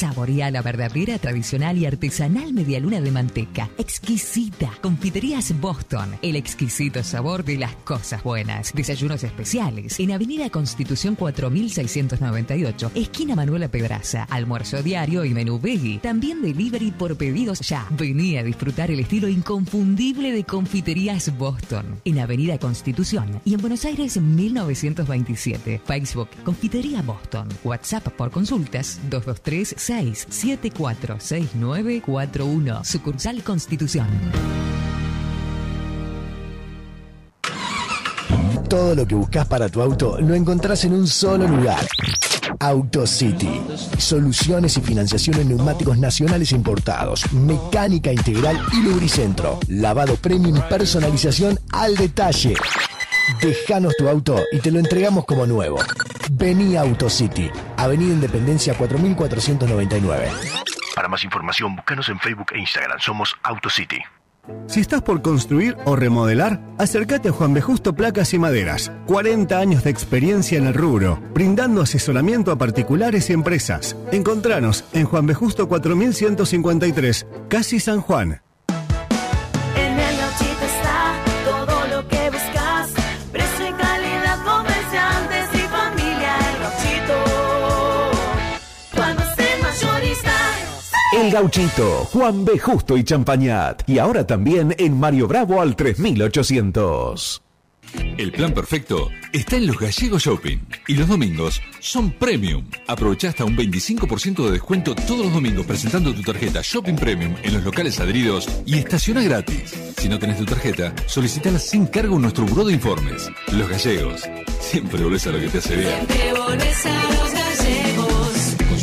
Saborea la verdadera, tradicional y artesanal medialuna de manteca. Exquisita. Confiterías Boston. El exquisito sabor de las cosas buenas. Desayunos especiales. En Avenida Constitución 4698, esquina Manuela Pedraza. Almuerzo diario y menú veggie. También delivery por pedidos ya. Vení a disfrutar el estilo inconfundible de Confiterías Boston. En Avenida Constitución y en Buenos Aires 1927. Facebook Confitería Boston. WhatsApp por consultas 223 674 6941. Sucursal Constitución. Todo lo que buscas para tu auto lo encontrás en un solo lugar. AutoCity. Soluciones y financiación en neumáticos nacionales importados, mecánica integral y lubricentro. Lavado premium personalización al detalle. Dejanos tu auto y te lo entregamos como nuevo. Vení a AutoCity, Avenida Independencia 4499. Para más información, búscanos en Facebook e Instagram. Somos AutoCity. Si estás por construir o remodelar, acércate a Juan B. Justo Placas y Maderas. 40 años de experiencia en el rubro, brindando asesoramiento a particulares y empresas. Encontranos en Juan B. Justo 4153, Casi San Juan. El Gauchito, Juan B. Justo y Champañat. Y ahora también en Mario Bravo al 3800. El plan perfecto está en los Gallegos Shopping y los domingos son premium. Aprovecha hasta un 25% de descuento todos los domingos presentando tu tarjeta Shopping Premium en los locales adheridos y estaciona gratis. Si no tenés tu tarjeta, solicitala sin cargo en nuestro buró de informes. Los Gallegos. Siempre volvés a lo que te hace bien. Siempre volvés a los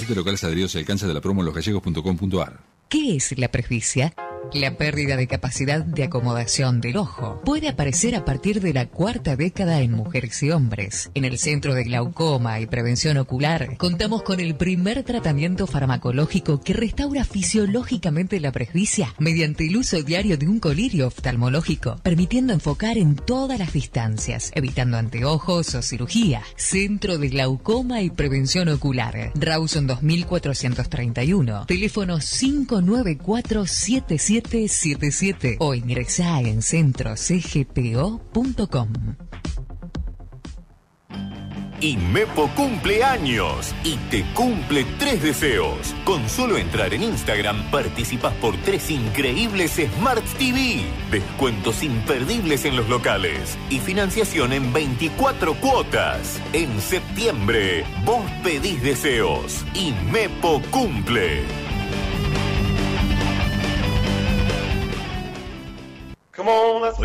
Consulte locales adheridos y alcance de la promo en losgallegos.com.ar. ¿Qué es la presbicia? La pérdida de capacidad de acomodación del ojo puede aparecer a partir de la cuarta década en mujeres y hombres. En el Centro de Glaucoma y Prevención Ocular contamos con el primer tratamiento farmacológico que restaura fisiológicamente la presbicia mediante el uso diario de un colirio oftalmológico, permitiendo enfocar en todas las distancias, evitando anteojos o cirugía. Centro de Glaucoma y Prevención Ocular. Rawson 2431. Teléfono 594 7777 o ingresá en centrocgpo.com. Inmepo cumple años y te cumple tres deseos. Con solo entrar en Instagram participas por tres increíbles Smart TV, descuentos imperdibles en los locales y financiación en 24 cuotas. En septiembre, vos pedís deseos. Inmepo cumple.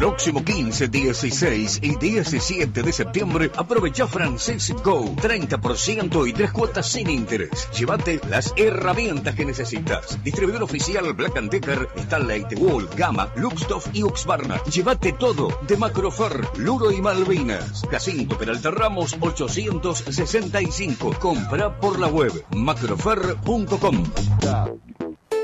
Próximo 15, 16 y 17 de septiembre, aprovecha Francés Go. 30% y tres cuotas sin interés. Llévate las herramientas que necesitas. Distribuidor oficial Black Decker, Stanley, Wall, Gama, Luxtoff y Uxbarna. Llévate todo de Macrofer, Luro y Malvinas. Jacinto Peralta Ramos 865. Compra por la web macrofer.com.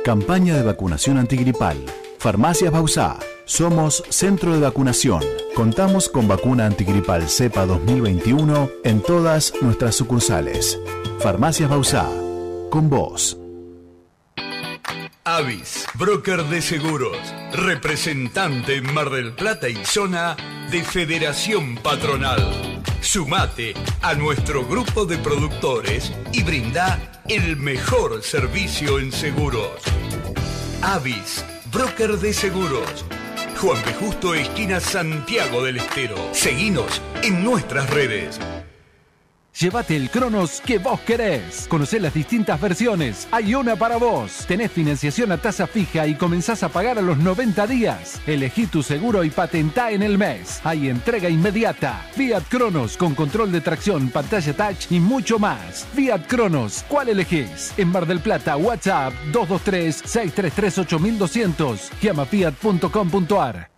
Campaña de vacunación antigripal. Farmacias Bausá. Somos centro de vacunación. Contamos con vacuna antigripal cepa 2021 en todas nuestras sucursales. Farmacias Bausá. Con vos. Avis, broker de seguros, representante en Mar del Plata y zona de Federación Patronal. Sumate a nuestro grupo de productores y brinda el mejor servicio en seguros. Avis, broker de seguros. Juan P. Justo, esquina Santiago del Estero. Seguinos en nuestras redes. Llévate el Cronos que vos querés. Conocé las distintas versiones. Hay una para vos. Tenés financiación a tasa fija y comenzás a pagar a los 90 días. Elegí tu seguro y patentá en el mes. Hay entrega inmediata. Fiat Cronos con control de tracción, pantalla touch y mucho más. Fiat Cronos, ¿cuál elegís? En Mar del Plata, WhatsApp 223-633-8200. Llama fiat.com.ar.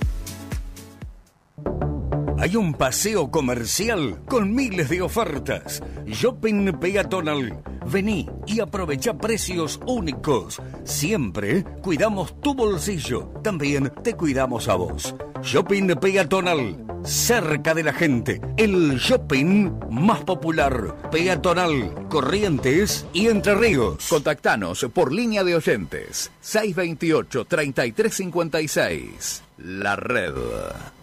Hay un paseo comercial con miles de ofertas. Shopping peatonal. Vení y aprovecha precios únicos. Siempre cuidamos tu bolsillo. También te cuidamos a vos. Shopping peatonal. Cerca de la gente. El shopping más popular. Peatonal. Corrientes y Entre Ríos. Contactanos por línea de oyentes 628-3356. La red.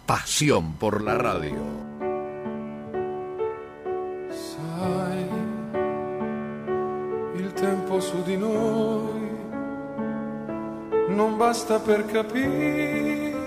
Pasión por la radio. Sai, il tempo su di noi non basta per capire.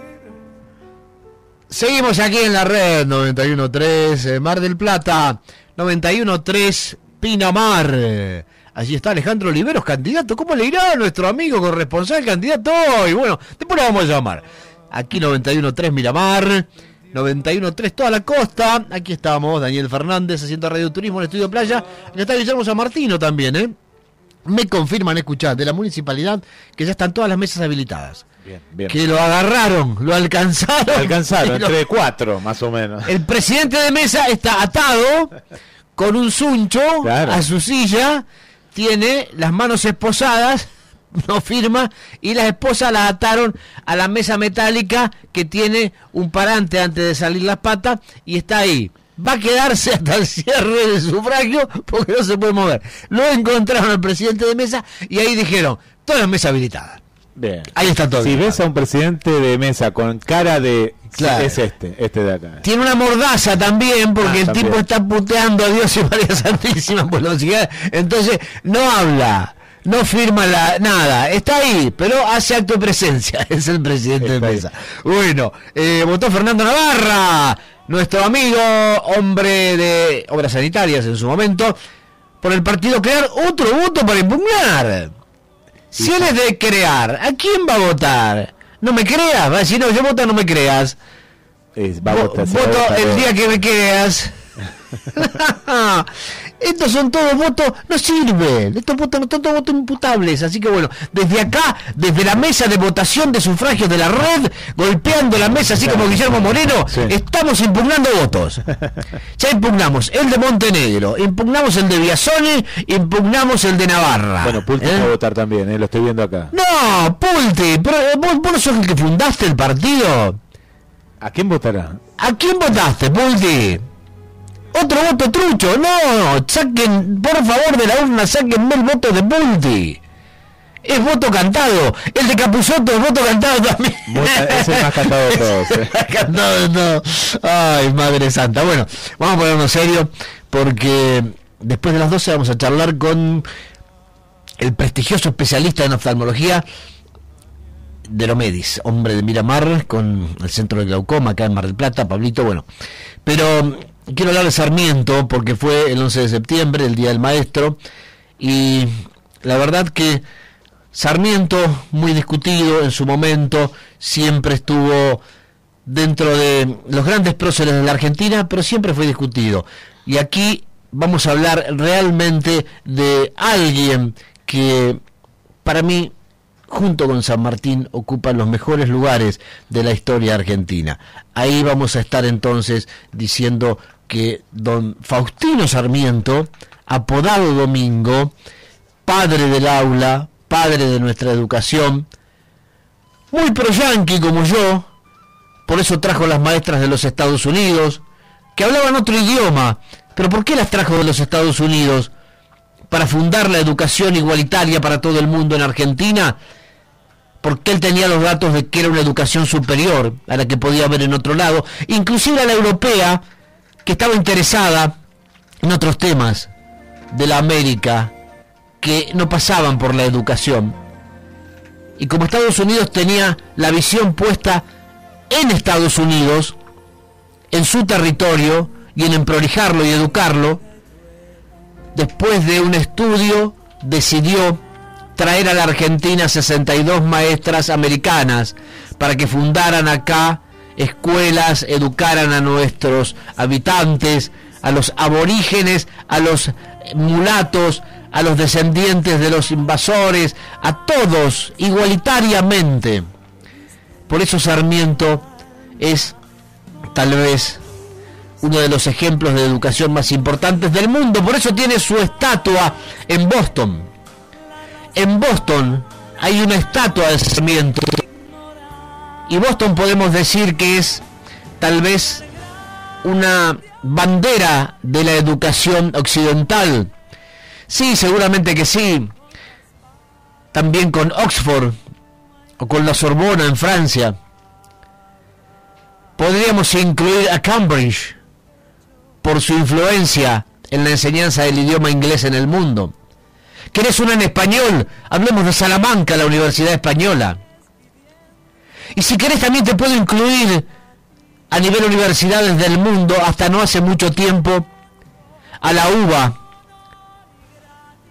Seguimos aquí en la red 91.3 eh, Mar del Plata, 91.3 Pinamar. Allí está Alejandro Oliveros, candidato. ¿Cómo le irá a nuestro amigo corresponsal candidato hoy? Bueno, después lo vamos a llamar. Aquí 91.3 Miramar, 91.3 toda la costa. Aquí estamos, Daniel Fernández haciendo Radio Turismo en el Estudio Playa. Aquí está Guillermo San Martino también, ¿eh? Me confirman, escuchar de la municipalidad que ya están todas las mesas habilitadas. Bien, bien. Que lo agarraron, lo alcanzaron. Lo alcanzaron, lo- entre cuatro, más o menos. El presidente de mesa está atado con un suncho Claro. a su silla, tiene las manos esposadas, no firma, y las esposas la ataron a la mesa metálica que tiene un parante antes de salir las patas y está ahí. Va a quedarse hasta el cierre del sufragio porque no se puede mover. Lo encontraron al presidente de mesa y ahí dijeron, todas las mesas habilitadas. Bien. Ahí está todo. Si ves a un presidente de mesa con cara de. Claro. Es este, este de acá. Tiene una mordaza también, porque Ah, el también. tipo está puteando a Dios y María Santísima por los cigarros. Entonces, no habla, no firma la, nada, está ahí, pero hace acto de presencia. Es el presidente de mesa. Bueno, eh, votó Fernando Navarra, nuestro amigo, hombre de obras sanitarias en su momento, por el partido crear otro voto para impugnar. Si él es de crear, ¿a quién va a votar? No me creas, va a decir, no, yo voto, no me creas. va a Vo- votar, se va a voto votar el día que me creas. Estos son todos votos, no sirven. Estos votos no son todos votos imputables. Así que bueno, desde acá, desde la mesa de votación de sufragios de la red, golpeando la mesa así como Guillermo Moreno, estamos impugnando votos. Ya impugnamos el de Montenegro, impugnamos el de Biasone, impugnamos el de Navarra. Bueno, Pulti ¿Eh? va a votar también, eh, lo estoy viendo acá. No, Pulti, pero eh, vos, vos no sos el que fundaste el partido. ¿A quién votará? ¿A quién votaste, Pulti? Otro voto trucho, no, saquen, por favor, de la urna, sáquenme el voto de Pulti. Es voto cantado. El de Capuzoto es voto cantado también. Es el más cantado de todos. eh. cantado de. Ay, Madre Santa. Bueno, vamos a ponernos serio porque después de las 12 vamos a charlar con el prestigioso especialista en oftalmología de Lomedis, hombre de Miramar, con el centro de glaucoma acá en Mar del Plata, Pablito, bueno. Pero quiero hablar de Sarmiento porque fue el 11 de septiembre, el Día del Maestro, y la verdad que Sarmiento, muy discutido en su momento, siempre estuvo dentro de los grandes próceres de la Argentina, pero siempre fue discutido. Y aquí vamos a hablar realmente de alguien que para mí, junto con San Martín, ocupa los mejores lugares de la historia argentina. Ahí vamos a estar entonces diciendo que don Faustino Sarmiento, apodado Domingo, padre del aula, padre de nuestra educación, muy pro yanqui como yo, por eso trajo las maestras de los Estados Unidos, que hablaban otro idioma, pero ¿por qué las trajo de los Estados Unidos? Para fundar la educación igualitaria para todo el mundo en Argentina, porque él tenía los datos de que era una educación superior a la que podía haber en otro lado, inclusive a la europea, que estaba interesada en otros temas de la América que no pasaban por la educación. Y como Estados Unidos tenía la visión puesta en Estados Unidos, en su territorio y en emprolijarlo y educarlo, después de un estudio decidió traer a la Argentina 62 maestras americanas para que fundaran acá escuelas, educaran a nuestros habitantes, a los aborígenes, a los mulatos, a los descendientes de los invasores, a todos igualitariamente. Por eso Sarmiento es tal vez uno de los ejemplos de educación más importantes del mundo. Por eso tiene su estatua en Boston. En Boston hay una estatua de Sarmiento. Y Boston podemos decir que es tal vez una bandera de la educación occidental. Sí, seguramente que sí. También con Oxford o con la Sorbona en Francia. Podríamos incluir a Cambridge por su influencia en la enseñanza del idioma inglés en el mundo. ¿Querés una en español? Hablemos de Salamanca, la Universidad Española. Y si querés también te puedo incluir a nivel universidades del mundo, hasta no hace mucho tiempo, a la UBA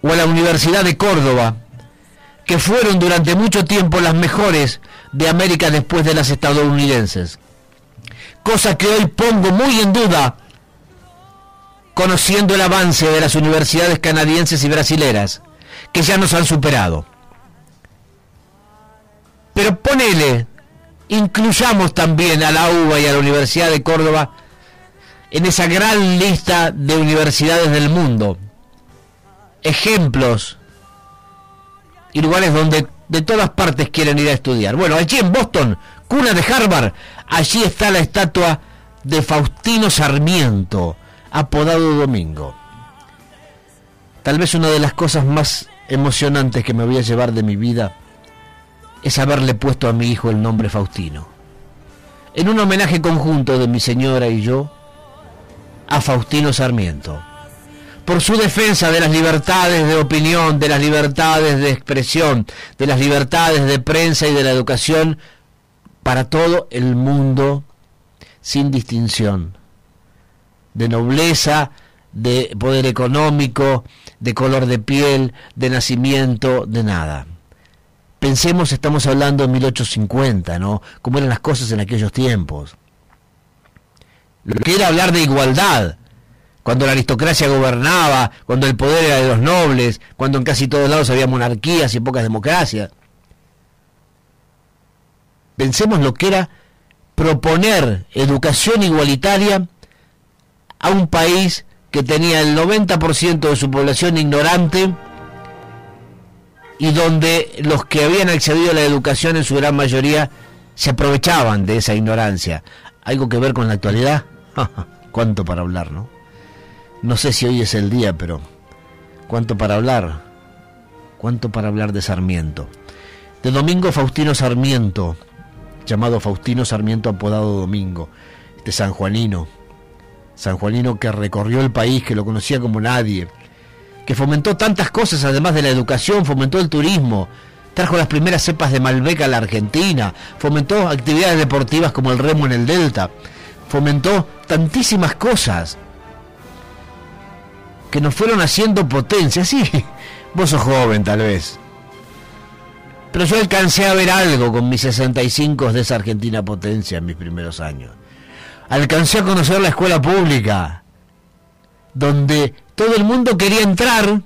o a la Universidad de Córdoba, que fueron durante mucho tiempo las mejores de América después de las estadounidenses. Cosa que hoy pongo muy en duda conociendo el avance de las universidades canadienses y brasileras, que ya nos han superado. Pero ponele, incluyamos también a la UBA y a la Universidad de Córdoba en esa gran lista de universidades del mundo. Ejemplos y lugares donde de todas partes quieren ir a estudiar. Bueno, allí en Boston, cuna de Harvard, allí está la estatua de Faustino Sarmiento, apodado Domingo. Tal vez una de las cosas más emocionantes que me voy a llevar de mi vida es haberle puesto a mi hijo el nombre Faustino. En un homenaje conjunto de mi señora y yo a Faustino Sarmiento, por su defensa de las libertades de opinión, de las libertades de expresión, de las libertades de prensa y de la educación para todo el mundo sin distinción de nobleza, de poder económico, de color de piel, de nacimiento, de nada. Pensemos, estamos hablando de 1850, ¿no? Cómo eran las cosas en aquellos tiempos. Lo que era hablar de igualdad, cuando la aristocracia gobernaba, cuando el poder era de los nobles, cuando en casi todos lados había monarquías y pocas democracias. Pensemos lo que era proponer educación igualitaria a un país que tenía el 90% de su población ignorante y donde los que habían accedido a la educación en su gran mayoría se aprovechaban de esa ignorancia. ¿Algo que ver con la actualidad? ¿Cuánto para hablar, no? No sé si hoy es el día, pero ¿cuánto para hablar? ¿Cuánto para hablar de Sarmiento? De Domingo Faustino Sarmiento, llamado Faustino Sarmiento apodado Domingo, este sanjuanino, sanjuanino que recorrió el país, que lo conocía como nadie, que fomentó tantas cosas además de la educación, fomentó el turismo, trajo las primeras cepas de Malbec a la Argentina, fomentó actividades deportivas como el remo en el Delta, fomentó tantísimas cosas que nos fueron haciendo potencia. Sí, vos sos joven tal vez. Pero yo alcancé a ver algo con mis 65 de esa Argentina potencia en mis primeros años alcancé a conocer la escuela pública, donde todo el mundo quería entrar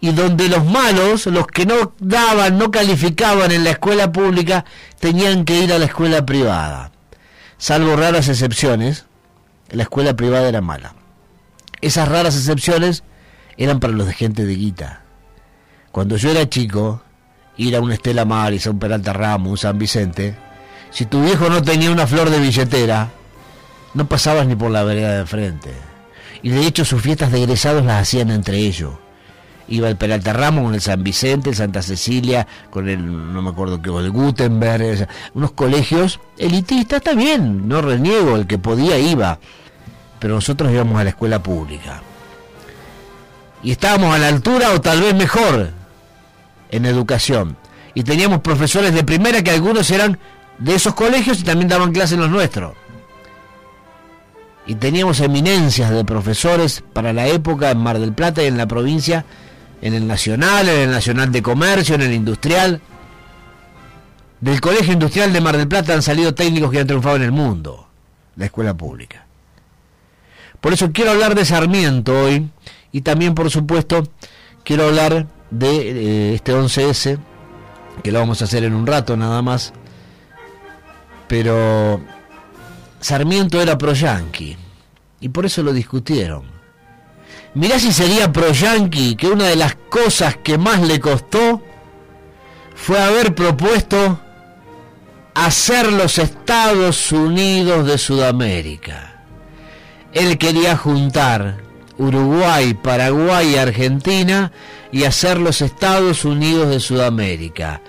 y donde los malos, los que no daban, no calificaban en la escuela pública, tenían que ir a la escuela privada. Salvo raras excepciones, la escuela privada era mala. Esas raras excepciones eran para los de gente de guita. Cuando yo era chico, ir a un Estela Maris, a un Peralta Ramos, un San Vicente, si tu viejo no tenía una flor de billetera, no pasabas ni por la vereda de frente. Y de hecho sus fiestas de egresados las hacían entre ellos. Iba el Peralta Ramos con el San Vicente, el Santa Cecilia, con el, no me acuerdo qué, el Gutenberg, unos colegios elitistas, está bien, no reniego, el que podía iba. Pero nosotros íbamos a la escuela pública. Y estábamos a la altura o tal vez mejor en educación. Y teníamos profesores de primera que algunos eran de esos colegios y también daban clases en los nuestros. Y teníamos eminencias de profesores para la época en Mar del Plata y en la provincia, en el Nacional, en el Nacional de Comercio, en el Industrial. Del Colegio Industrial de Mar del Plata han salido técnicos que han triunfado en el mundo, la escuela pública. Por eso quiero hablar de Sarmiento hoy y también, por supuesto, quiero hablar de eh, este 11S, que lo vamos a hacer en un rato nada más. Pero Sarmiento era pro-yanqui y por eso lo discutieron. Mirá si sería pro-yanqui, que una de las cosas que más le costó fue haber propuesto hacer los Estados Unidos de Sudamérica. Él quería juntar Uruguay, Paraguay y Argentina y hacer los Estados Unidos de Sudamérica,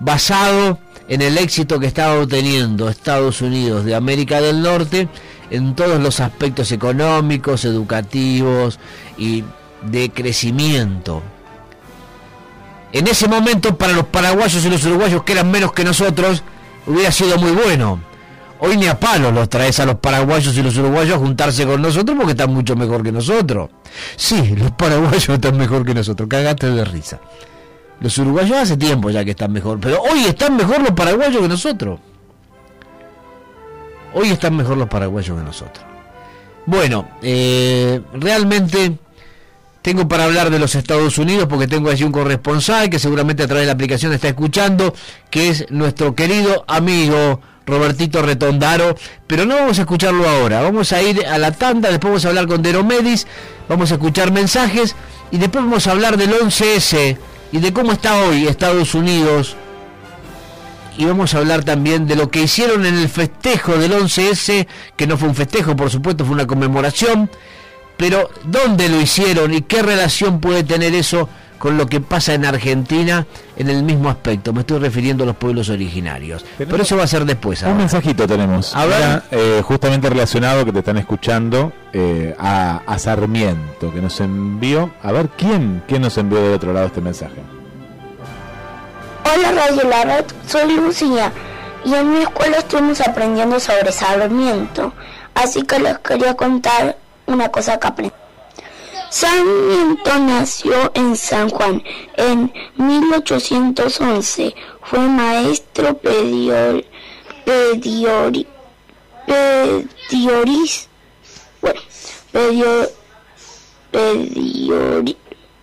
basado en el éxito que estaba obteniendo Estados Unidos de América del Norte en todos los aspectos económicos, educativos y de crecimiento. En ese momento para los paraguayos y los uruguayos que eran menos que nosotros, hubiera sido muy bueno. Hoy ni a palos los traes a los paraguayos y los uruguayos a juntarse con nosotros porque están mucho mejor que nosotros. Sí, los paraguayos están mejor que nosotros, cagaste de risa. Los uruguayos hace tiempo ya que están mejor, pero hoy están mejor los paraguayos que nosotros. Hoy están mejor los paraguayos que nosotros. Bueno, eh, realmente tengo para hablar de los Estados Unidos porque tengo allí un corresponsal que seguramente a través de la aplicación está escuchando, que es nuestro querido amigo Robertito Retondaro, pero no vamos a escucharlo ahora, vamos a ir a la tanda, después vamos a hablar con Dero Medis, vamos a escuchar mensajes y después vamos a hablar del 11S y de cómo está hoy Estados Unidos. Y vamos a hablar también de lo que hicieron en el festejo del 11S, que no fue un festejo, por supuesto, fue una conmemoración, pero dónde lo hicieron y qué relación puede tener eso con lo que pasa en Argentina en el mismo aspecto. Me estoy refiriendo a los pueblos originarios. Pero eso va a ser después. Un ahora. mensajito tenemos. A ver. Mira, eh, justamente relacionado que te están escuchando eh, a, a Sarmiento, que nos envió. A ver, ¿quién, ¿quién nos envió del otro lado este mensaje? Hola Radio La Red, soy Lucía y en mi escuela estuvimos aprendiendo sobre Sarmiento, así que les quería contar una cosa que aprendí. Sarmiento nació en San Juan en 1811, fue maestro pedior, pediori, pedioris, bueno, pedio,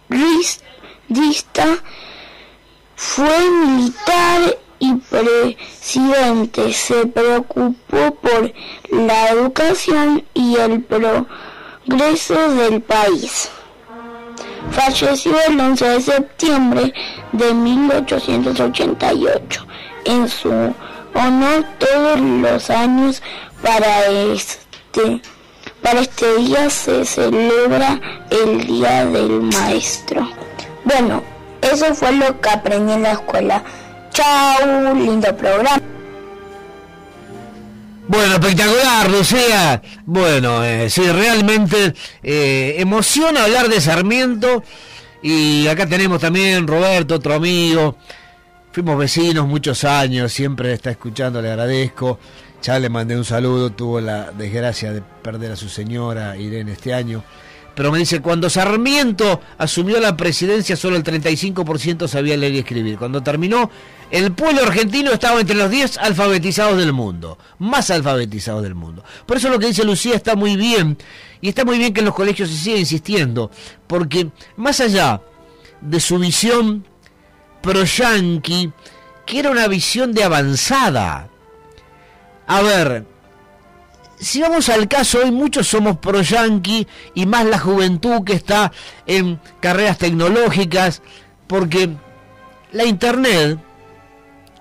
periodista, fue militar y presidente. Se preocupó por la educación y el progreso del país. Falleció el 11 de septiembre de 1888. En su honor todos los años para este para este día se celebra el Día del Maestro. Bueno, eso fue lo que aprendí en la escuela. Chao, lindo programa. Bueno, espectacular, Lucía. Bueno, eh, sí, realmente eh, emociona hablar de Sarmiento. Y acá tenemos también Roberto, otro amigo. Fuimos vecinos muchos años, siempre está escuchando, le agradezco. Ya le mandé un saludo, tuvo la desgracia de perder a su señora Irene este año. Pero me dice, cuando Sarmiento asumió la presidencia, solo el 35% sabía leer y escribir. Cuando terminó, el pueblo argentino estaba entre los 10 alfabetizados del mundo, más alfabetizados del mundo. Por eso lo que dice Lucía está muy bien, y está muy bien que en los colegios se siga insistiendo, porque más allá de su visión pro-yanqui, que era una visión de avanzada. A ver, si vamos al caso, hoy muchos somos pro-yanqui y más la juventud que está en carreras tecnológicas, porque la internet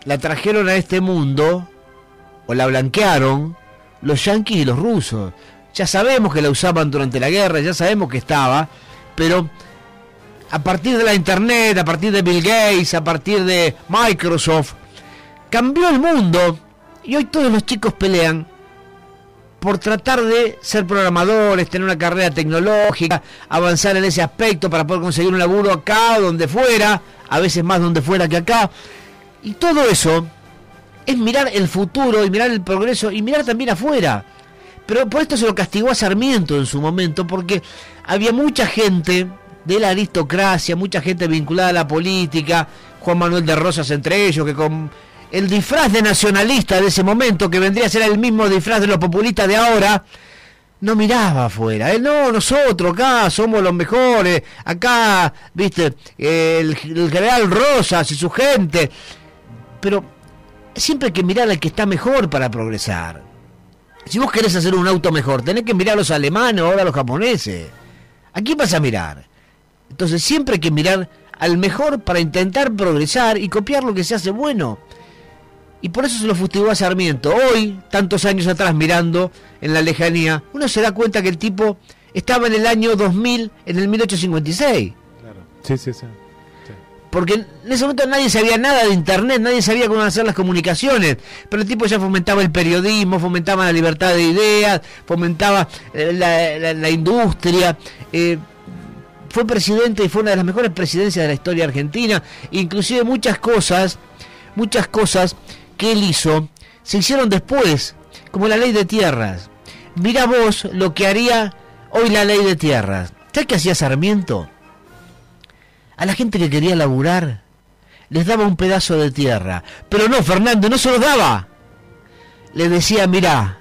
la trajeron a este mundo, o la blanquearon, los yanquis y los rusos. Ya sabemos que la usaban durante la guerra, ya sabemos que estaba, pero a partir de la internet, a partir de Bill Gates, a partir de Microsoft, cambió el mundo y hoy todos los chicos pelean por tratar de ser programadores, tener una carrera tecnológica, avanzar en ese aspecto para poder conseguir un laburo acá o donde fuera, a veces más donde fuera que acá. Y todo eso es mirar el futuro y mirar el progreso y mirar también afuera. Pero por esto se lo castigó a Sarmiento en su momento, porque había mucha gente de la aristocracia, mucha gente vinculada a la política, Juan Manuel de Rosas entre ellos, que con el disfraz de nacionalista de ese momento, que vendría a ser el mismo disfraz de los populistas de ahora, no miraba afuera. Él, no, nosotros acá somos los mejores. Acá, viste, el, el general Rosas y su gente. Pero siempre hay que mirar al que está mejor para progresar. Si vos querés hacer un auto mejor, tenés que mirar a los alemanes o a los japoneses. ¿A quién vas a mirar? Entonces siempre hay que mirar al mejor para intentar progresar y copiar lo que se hace bueno. Y por eso se lo fustigó a Sarmiento. Hoy, tantos años atrás, mirando en la lejanía, uno se da cuenta que el tipo estaba en el año 2000, en el 1856. Sí, sí, sí. Porque en ese momento nadie sabía nada de Internet, nadie sabía cómo hacer las comunicaciones. Pero el tipo ya fomentaba el periodismo, fomentaba la libertad de ideas, fomentaba eh, la, la- la industria. eh, fue presidente y fue una de las mejores presidencias de la historia argentina. Inclusive muchas cosas, muchas cosas que él hizo se hicieron después, como la ley de tierras. Mira vos lo que haría hoy la ley de tierras. ¿Sabes qué hacía Sarmiento? A la gente que quería laburar les daba un pedazo de tierra. Pero no, Fernando, no se los daba. Le decía, mira,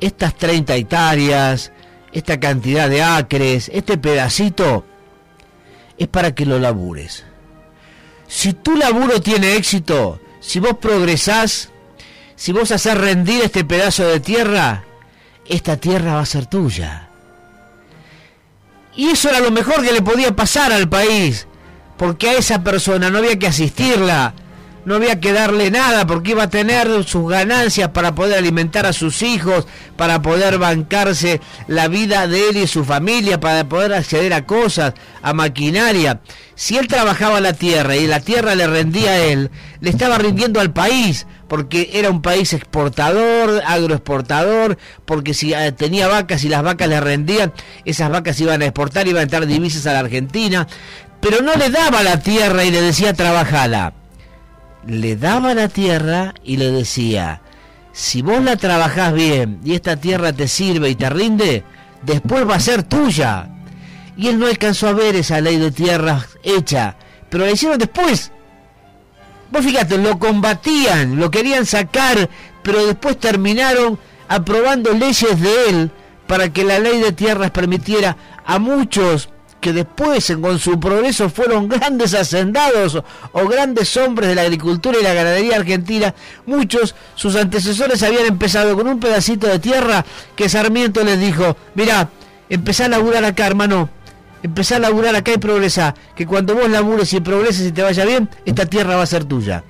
estas 30 hectáreas, esta cantidad de acres, este pedacito, es para que lo labures. Si tu laburo tiene éxito, si vos progresás, si vos haces rendir este pedazo de tierra, esta tierra va a ser tuya. Y eso era lo mejor que le podía pasar al país, porque a esa persona no había que asistirla, no había que darle nada, porque iba a tener sus ganancias para poder alimentar a sus hijos, para poder bancarse la vida de él y su familia, para poder acceder a cosas, a maquinaria. Si él trabajaba la tierra y la tierra le rendía a él, le estaba rindiendo al país, porque era un país exportador, agroexportador, porque si eh, tenía vacas y las vacas le rendían, esas vacas iban a exportar, iban a entrar divisas a la Argentina, pero no le daba la tierra y le decía trabajala. Le daba la tierra y le decía, si vos la trabajás bien y esta tierra te sirve y te rinde, después va a ser tuya. Y él no alcanzó a ver esa ley de tierras hecha, pero la hicieron después. Vos fíjate, lo combatían, lo querían sacar, pero después terminaron aprobando leyes de él para que la ley de tierras permitiera a muchos que después con su progreso fueron grandes hacendados o, o grandes hombres de la agricultura y la ganadería argentina, muchos, sus antecesores habían empezado con un pedacito de tierra que Sarmiento les dijo, mirá, empezá a laburar acá hermano, empezá a laburar acá y progresá, que cuando vos labures y progreses y te vaya bien, esta tierra va a ser tuya.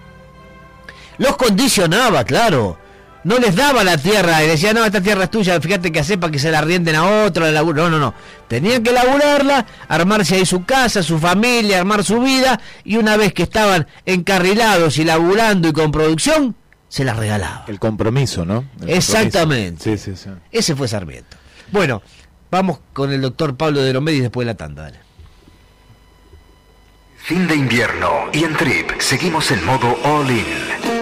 Los condicionaba, claro. No les daba la tierra y decía, no, esta tierra es tuya, fíjate que sepa que se la rienden a otro, la laburo. No, no, no. Tenían que laburarla, armarse ahí su casa, su familia, armar su vida, y una vez que estaban encarrilados y laburando y con producción, se la regalaba. El compromiso, ¿no? El Exactamente. compromiso. Sí, sí, sí. Ese fue Sarmiento. Bueno, vamos con el doctor Pablo de Romedis después de la tanda. dale. Fin de invierno y en Trip seguimos en modo all in.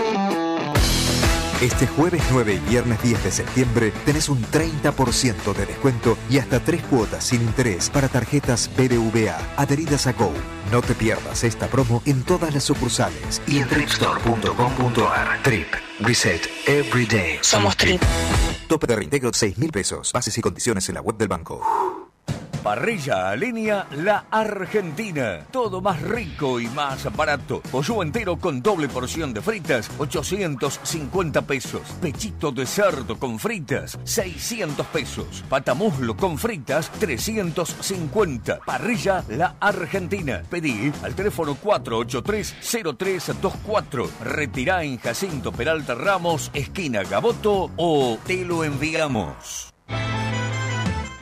Este jueves 9 y viernes 10 de septiembre tenés un 30% de descuento y hasta tres cuotas sin interés para tarjetas BBVA adheridas a Go. No te pierdas esta promo en todas las sucursales. Y en tripstore.com.ar. Trip. Reset every day. Somos Trip. Tope de reintegro 6 mil pesos. Bases y condiciones en la web del banco. Parrilla a línea La Argentina. Todo más rico y más barato. Pollo entero con doble porción de fritas, 850 pesos. Pechito de cerdo con fritas, 600 pesos. Patamuslo con fritas, 350. Parrilla La Argentina. Pedí al teléfono 483-0324. Retirá en Jacinto Peralta Ramos, esquina Gaboto o te lo enviamos.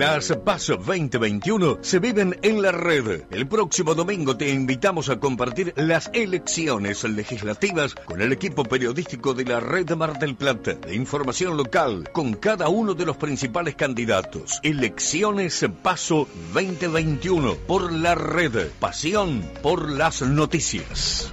Las PASO 2021 se viven en la red. El próximo domingo te invitamos a compartir las elecciones legislativas con el equipo periodístico de la red Mar del Plata de información local con cada uno de los principales candidatos. Elecciones PASO 2021 por la red. Pasión por las noticias.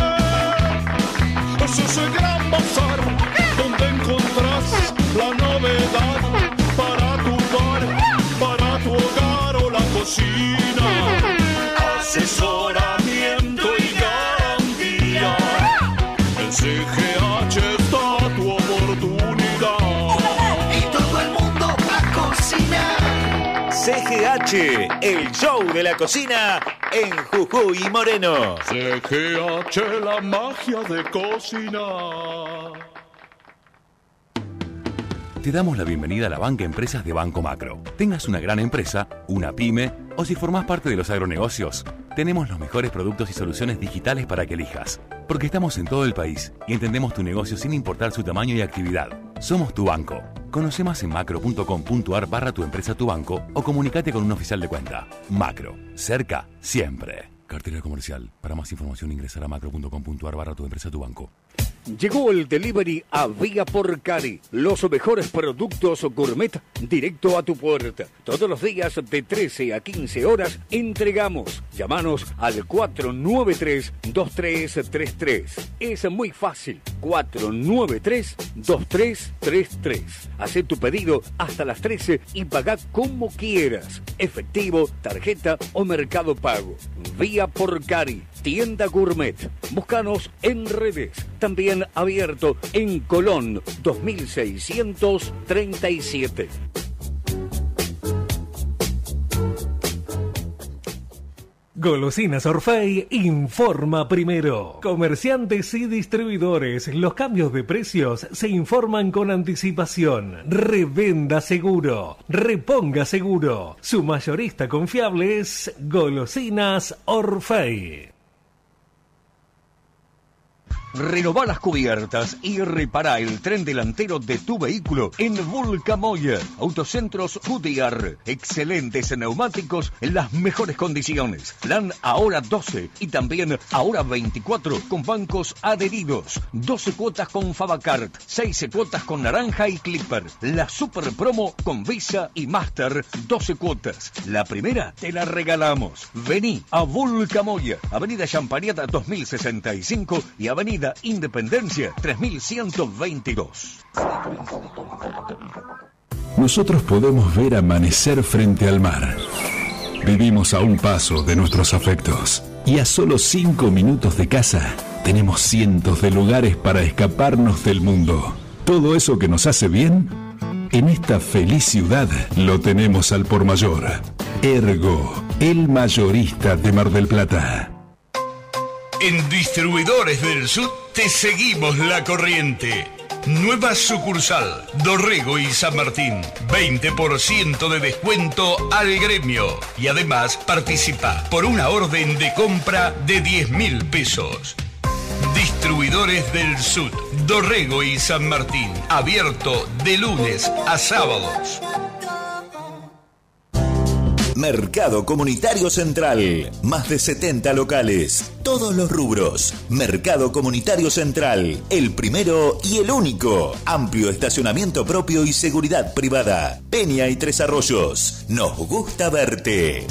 Ese es el gran bazar donde encontrás la novedad para tu bar, para tu hogar o la cocina. CGH, el show de la cocina en Jujuy y Moreno. CGH, la magia de cocinar. Te damos la bienvenida a la banca Empresas de Banco Macro. Tengas una gran empresa, una pyme o si formás parte de los agronegocios, tenemos los mejores productos y soluciones digitales para que elijas. Porque estamos en todo el país y entendemos tu negocio sin importar su tamaño y actividad. Somos tu banco. Conoce más en macro.com.ar barra tu empresa tu banco o comunícate con un oficial de cuenta. Macro. Cerca, siempre. Cartera comercial. Para más información ingresar a macro.com.ar barra tu empresa tu banco. Llegó el delivery a Vía por Cari. Los mejores productos gourmet directo a tu puerta. Todos los días de 13 a 15 horas entregamos. Llámanos al 493-2333. Es muy fácil. 493-2333. Haz tu pedido hasta las 13 y paga como quieras. Efectivo, tarjeta o mercado pago. Vía por Cari. Tienda Gourmet. Búscanos en redes. También abierto en Colón 2637. Golosinas Orfei informa primero. Comerciantes y distribuidores, los cambios de precios se informan con anticipación. Revenda seguro, reponga seguro. Su mayorista confiable es Golosinas Orfei. Renová las cubiertas y repara el tren delantero de tu vehículo en Vulcamoya. Autocentros Goodyear. Excelentes neumáticos en las mejores condiciones. Plan ahora 12 y también ahora 24 con bancos adheridos. 12 cuotas con Fabacart. 6 cuotas con Naranja y Clipper. La super promo con Visa y Master. 12 cuotas. La primera te la regalamos. Vení a Vulcamoya. Avenida Champariata 2065 y Avenida Independencia 3122. Nosotros podemos ver amanecer frente al mar. Vivimos a un paso de nuestros afectos. Y a solo cinco minutos de casa, tenemos cientos de lugares para escaparnos del mundo. Todo eso que nos hace bien, en esta feliz ciudad lo tenemos al por mayor. Ergo, el mayorista de Mar del Plata. En Distribuidores del Sur te seguimos la corriente. Nueva sucursal, Dorrego y San Martín. 20% de descuento al gremio. Y además participa por una orden de compra de 10 mil pesos. Distribuidores del Sur, Dorrego y San Martín. Abierto de lunes a sábados. Mercado Comunitario Central. Más de 70 locales. Todos los rubros. Mercado Comunitario Central. El primero y el único. Amplio estacionamiento propio y seguridad privada. Peña y Tres Arroyos. Nos gusta verte.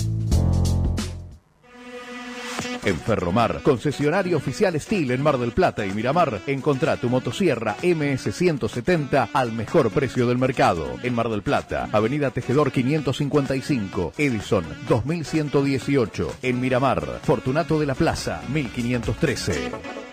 En Ferromar, concesionario oficial Steel en Mar del Plata y Miramar, encontrá tu motosierra MS170 al mejor precio del mercado. En Mar del Plata, Avenida Tejedor 555, Edison 2118. En Miramar, Fortunato de la Plaza 1513.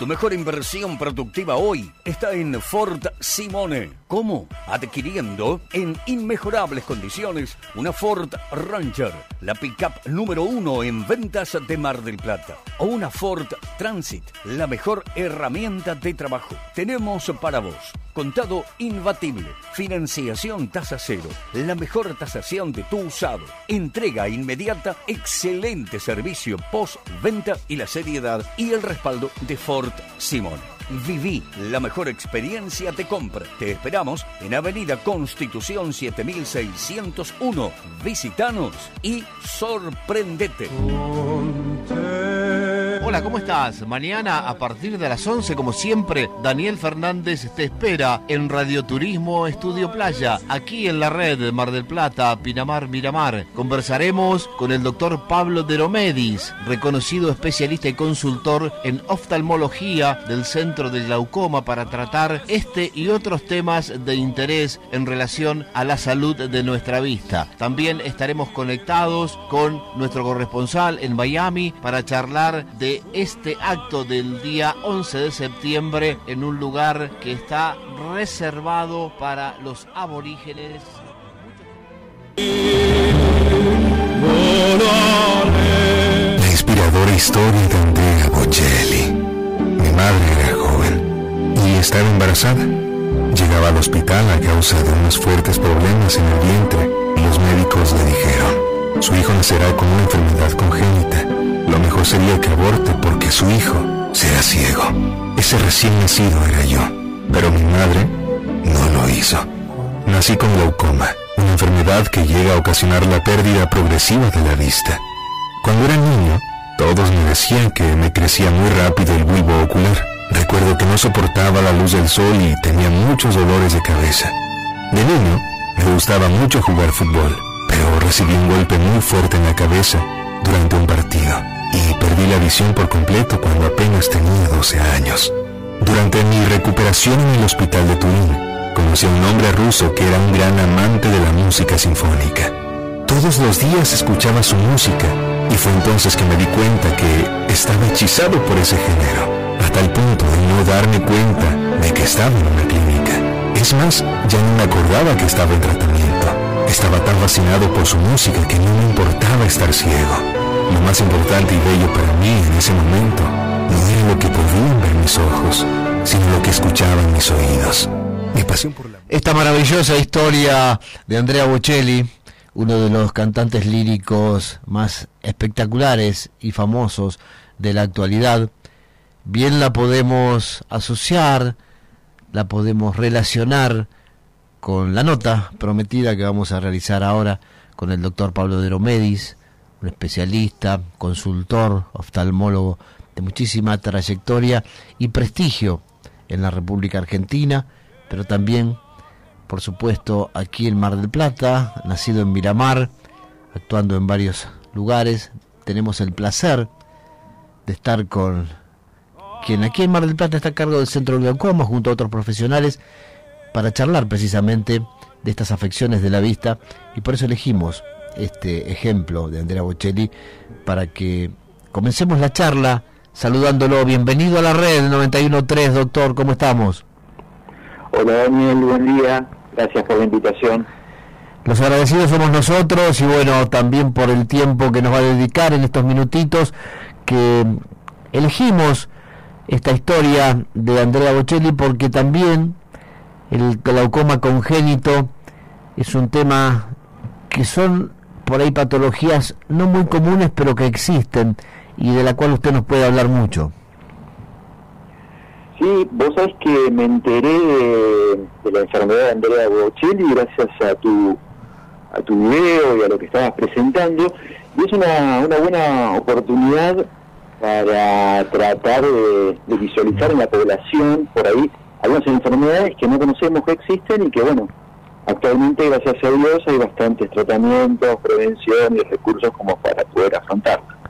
Tu mejor inversión productiva hoy está en Ford Simone. ¿Cómo? Adquiriendo en inmejorables condiciones una Ford Ranger, la pickup número uno en ventas de Mar del Plata. O una Ford Transit, la mejor herramienta de trabajo. Tenemos para vos contado imbatible, financiación tasa cero, la mejor tasación de tu usado, entrega inmediata, excelente servicio post-venta y la seriedad y el respaldo de Ford Simón. Viví la mejor experiencia de compra. Te esperamos en Avenida Constitución 7601. Visitanos y sorprendete. Hola, ¿cómo estás? Mañana a partir de las 11, como siempre, Daniel Fernández te espera en Radioturismo Estudio Playa, aquí en la red Mar del Plata, Pinamar, Miramar. Conversaremos con el doctor Pablo Deromedis, reconocido especialista y consultor en oftalmología del Centro de Glaucoma para tratar este y otros temas de interés en relación a la salud de nuestra vista. También estaremos conectados con nuestro corresponsal en Miami para charlar de este acto del día 11 de septiembre en un lugar que está reservado para los aborígenes. La inspiradora historia de Andrea Bocelli. Mi madre era joven y estaba embarazada. Llegaba al hospital a causa de unos fuertes problemas en el vientre y los médicos le dijeron, su hijo nacerá con una enfermedad congénita. Lo mejor sería que aborte porque su hijo será ciego. Ese recién nacido era yo, pero mi madre no lo hizo. Nací con glaucoma, una enfermedad que llega a ocasionar la pérdida progresiva de la vista. Cuando era niño, todos me decían que me crecía muy rápido el bulbo ocular. Recuerdo que no soportaba la luz del sol y tenía muchos dolores de cabeza. De niño, me gustaba mucho jugar fútbol, pero recibí un golpe muy fuerte en la cabeza durante un partido y perdí la visión por completo cuando apenas tenía 12 años. Durante mi recuperación en el hospital de Turín, conocí a un hombre ruso que era un gran amante de la música sinfónica. Todos los días escuchaba su música y fue entonces que me di cuenta que estaba hechizado por ese género, a tal punto de no darme cuenta de que estaba en una clínica. Es más, ya no me acordaba que estaba en tratamiento. Estaba tan fascinado por su música que no me importaba estar ciego. Lo más importante y bello para mí en ese momento no era lo que podían ver mis ojos, sino lo que escuchaban mis oídos. Mi pasión por la Esta maravillosa historia de Andrea Bocelli, uno de los cantantes líricos más espectaculares y famosos de la actualidad, bien la podemos asociar, la podemos relacionar con la nota prometida que vamos a realizar ahora con el doctor Pablo Deromedis, un especialista, consultor, oftalmólogo de muchísima trayectoria y prestigio en la República Argentina, pero también, por supuesto, aquí en Mar del Plata, nacido en Miramar, actuando en varios lugares. Tenemos el placer de estar con quien aquí en Mar del Plata está a cargo del Centro de Glaucoma, junto a otros profesionales, para charlar precisamente de estas afecciones de la vista, y por eso elegimos este ejemplo de Andrea Bocelli para que comencemos la charla saludándolo. Bienvenido a la red 91.3, doctor, ¿cómo estamos? Hola Daniel, buen día, gracias por la invitación. Los agradecidos somos nosotros y bueno, también por el tiempo que nos va a dedicar en estos minutitos que elegimos esta historia de Andrea Bocelli porque también el glaucoma congénito es un tema que son por ahí patologías no muy comunes pero que existen y de la cual usted nos puede hablar mucho. Sí, vos sabés que me enteré de, la enfermedad de Andrea Bocelli gracias a tu a tu video y a lo que estabas presentando y es una, una buena oportunidad para tratar de visualizar en la población por ahí algunas enfermedades que no conocemos que existen y que bueno, actualmente gracias a Dios hay bastantes tratamientos, prevención y recursos como para poder afrontarlas.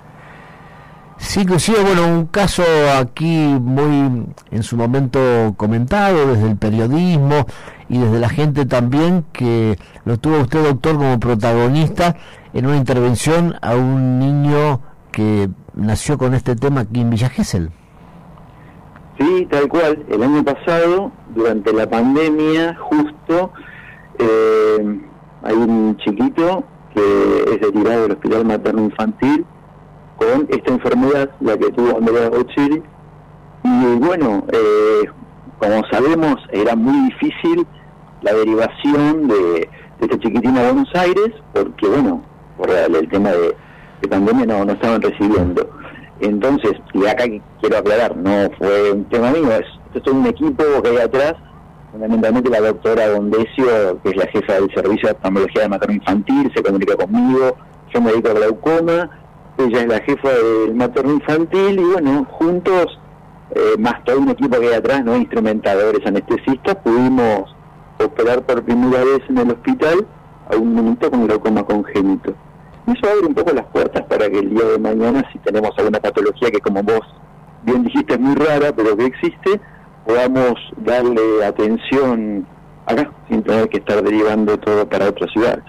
Sí, inclusive, bueno, un caso aquí muy en su momento comentado desde el periodismo y desde la gente también que lo tuvo usted, doctor, como protagonista en una intervención a un niño que nació con este tema aquí en Villa Gesell. Sí, tal cual. El año pasado, durante la pandemia, justo, eh, hay un chiquito que es retirado del hospital materno infantil con esta enfermedad, la que tuvo Andrea Bocelli. Y bueno, eh, como sabemos, era muy difícil la derivación de, de este chiquitín a Buenos Aires, porque bueno, por el, el tema de, de pandemia no, no estaban recibiendo. Entonces, y acá quiero aclarar, no fue un tema mío, es, esto es un equipo que hay atrás, fundamentalmente la doctora Gondesio, que es la jefa del servicio de oftalmología de materno infantil, se comunica conmigo, yo me dedico a glaucoma, ella es la jefa del materno infantil y bueno, juntos, eh, más todo un equipo que hay atrás, no instrumentadores, anestesistas, pudimos operar por primera vez en el hospital a un niñito con glaucoma congénito. Eso abre un poco las puertas para que el día de mañana, si tenemos alguna patología que como vos bien dijiste es muy rara, pero que existe, podamos darle atención acá, sin tener que estar derivando todo para otras ciudades.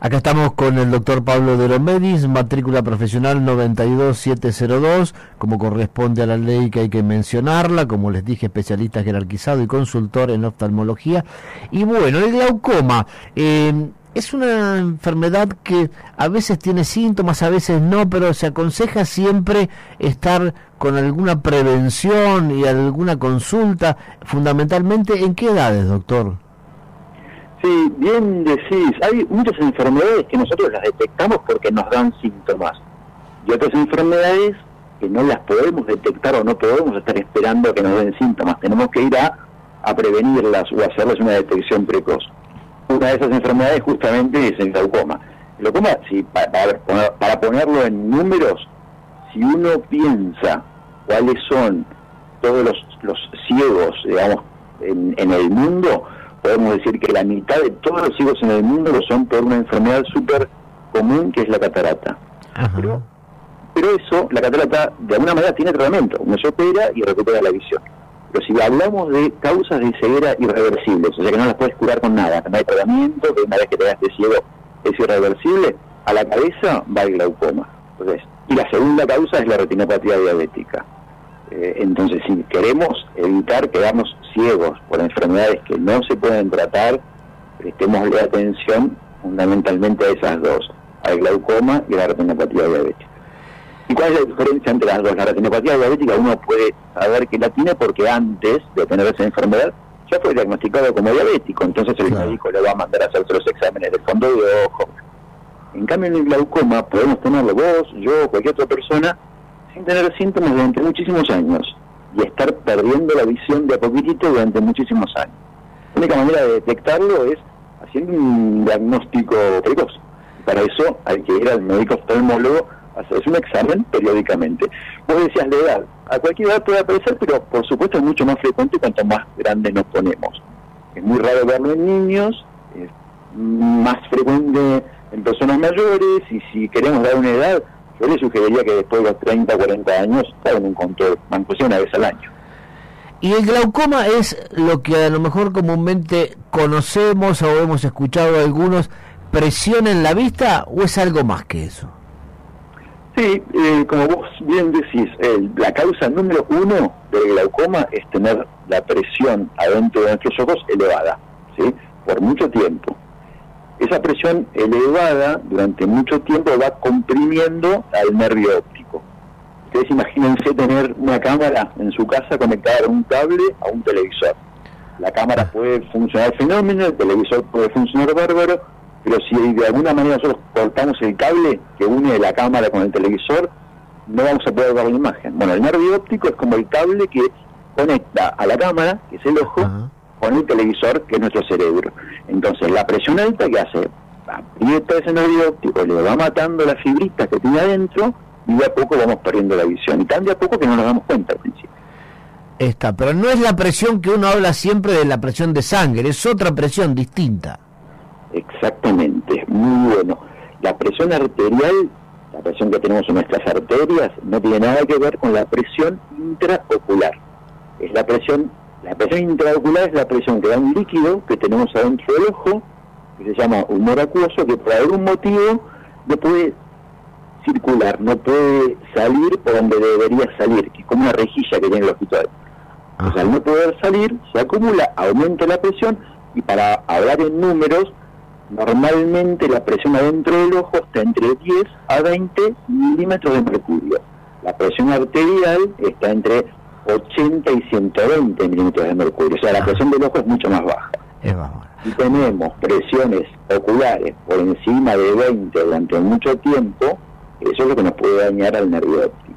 Acá estamos con el doctor Pablo de Romedis, matrícula profesional 92702, como corresponde a la ley que hay que mencionarla, como les dije, especialista jerarquizado y consultor en oftalmología. Y bueno, el glaucoma eh, es una enfermedad que a veces tiene síntomas, a veces no, pero se aconseja siempre estar con alguna prevención y alguna consulta, fundamentalmente, ¿en qué edades, doctor? Sí, bien decís, hay muchas enfermedades que nosotros las detectamos porque nos dan síntomas y otras enfermedades que no las podemos detectar o no podemos estar esperando a que nos den síntomas, tenemos que ir a, a prevenirlas o hacerles una detección precoz. Una de esas enfermedades justamente es el glaucoma. El glaucoma, si, para, para, para ponerlo en números, si uno piensa cuáles son todos los, los ciegos, digamos, en, en el mundo, podemos decir que la mitad de todos los ciegos en el mundo lo son por una enfermedad súper común que es la catarata. Pero, pero eso, la catarata, de alguna manera tiene tratamiento. Uno se opera y recupera la visión. Pero si hablamos de causas de ceguera irreversibles, o sea que no las puedes curar con nada, no hay tratamiento, que una vez que te das de ciego es irreversible, a la cabeza va el glaucoma. Y la segunda causa es la retinopatía diabética. Eh, entonces, si queremos evitar quedarnos ciegos por enfermedades que no se pueden tratar, prestémosle atención fundamentalmente a esas dos, al glaucoma y a la retinopatía diabética. ¿Y cuál es la diferencia entre las dos? La retinopatía diabética uno puede saber que la tiene porque antes de tener esa enfermedad ya fue diagnosticado como diabético, entonces el médico le va a mandar a hacer los exámenes del fondo de ojo. En cambio en el glaucoma podemos tenerlo vos, yo, cualquier otra persona, sin tener síntomas durante muchísimos años y estar perdiendo la visión de a poquitito durante muchísimos años. La única manera de detectarlo es haciendo un diagnóstico precoz. Para eso hay que ir al médico oftalmólogo hacerse un examen periódicamente. Vos decías la edad, a cualquier edad puede aparecer, pero por supuesto es mucho más frecuente cuanto más grande nos ponemos. Es muy raro verlo en niños, es más frecuente en personas mayores y si queremos dar una edad, yo le sugeriría que después de los 30 o 40 años hagan un control, aunque una vez al año. Y el glaucoma es lo que a lo mejor comúnmente conocemos o hemos escuchado algunos, presión en la vista o es algo más que eso? Sí, eh, como vos bien decís, la causa número uno del glaucoma es tener la presión adentro de nuestros ojos elevada, ¿sí? Por mucho tiempo. Esa presión elevada durante mucho tiempo va comprimiendo al nervio óptico. Ustedes imagínense tener una cámara en su casa conectada a un cable a un televisor. La cámara puede funcionar fenómeno, el televisor puede funcionar bárbaro, pero si de alguna manera nosotros cortamos el cable que une la cámara con el televisor, no vamos a poder ver la imagen. Bueno, el nervio óptico es como el cable que conecta a la cámara, que es el ojo, con el televisor, que es nuestro cerebro. Entonces, la presión alta que hace, aprieta ese nervio óptico, le va matando las fibritas que tiene adentro y de a poco vamos perdiendo la visión. Y tan de a poco que no nos damos cuenta al principio. Esta, pero no es la presión que uno habla siempre de la presión de sangre, es otra presión distinta. Exactamente, muy bueno. La presión arterial, la presión que tenemos en nuestras arterias, no tiene nada que ver con la presión intraocular. Es la presión, la presión intraocular es la presión que da un líquido que tenemos adentro del ojo, que se llama humor acuoso, que por algún motivo no puede circular, no puede salir por donde debería salir, que es como una rejilla que tiene el hospital. O sea, al no poder salir, se acumula, aumenta la presión y para hablar en números, normalmente la presión adentro del ojo está entre 10 a 20 milímetros de mercurio. La presión arterial está entre 80 y 120 milímetros de mercurio. O sea, la presión del ojo es mucho más baja. Si tenemos presiones oculares por encima de 20 durante mucho tiempo, eso es lo que nos puede dañar al nervio óptico.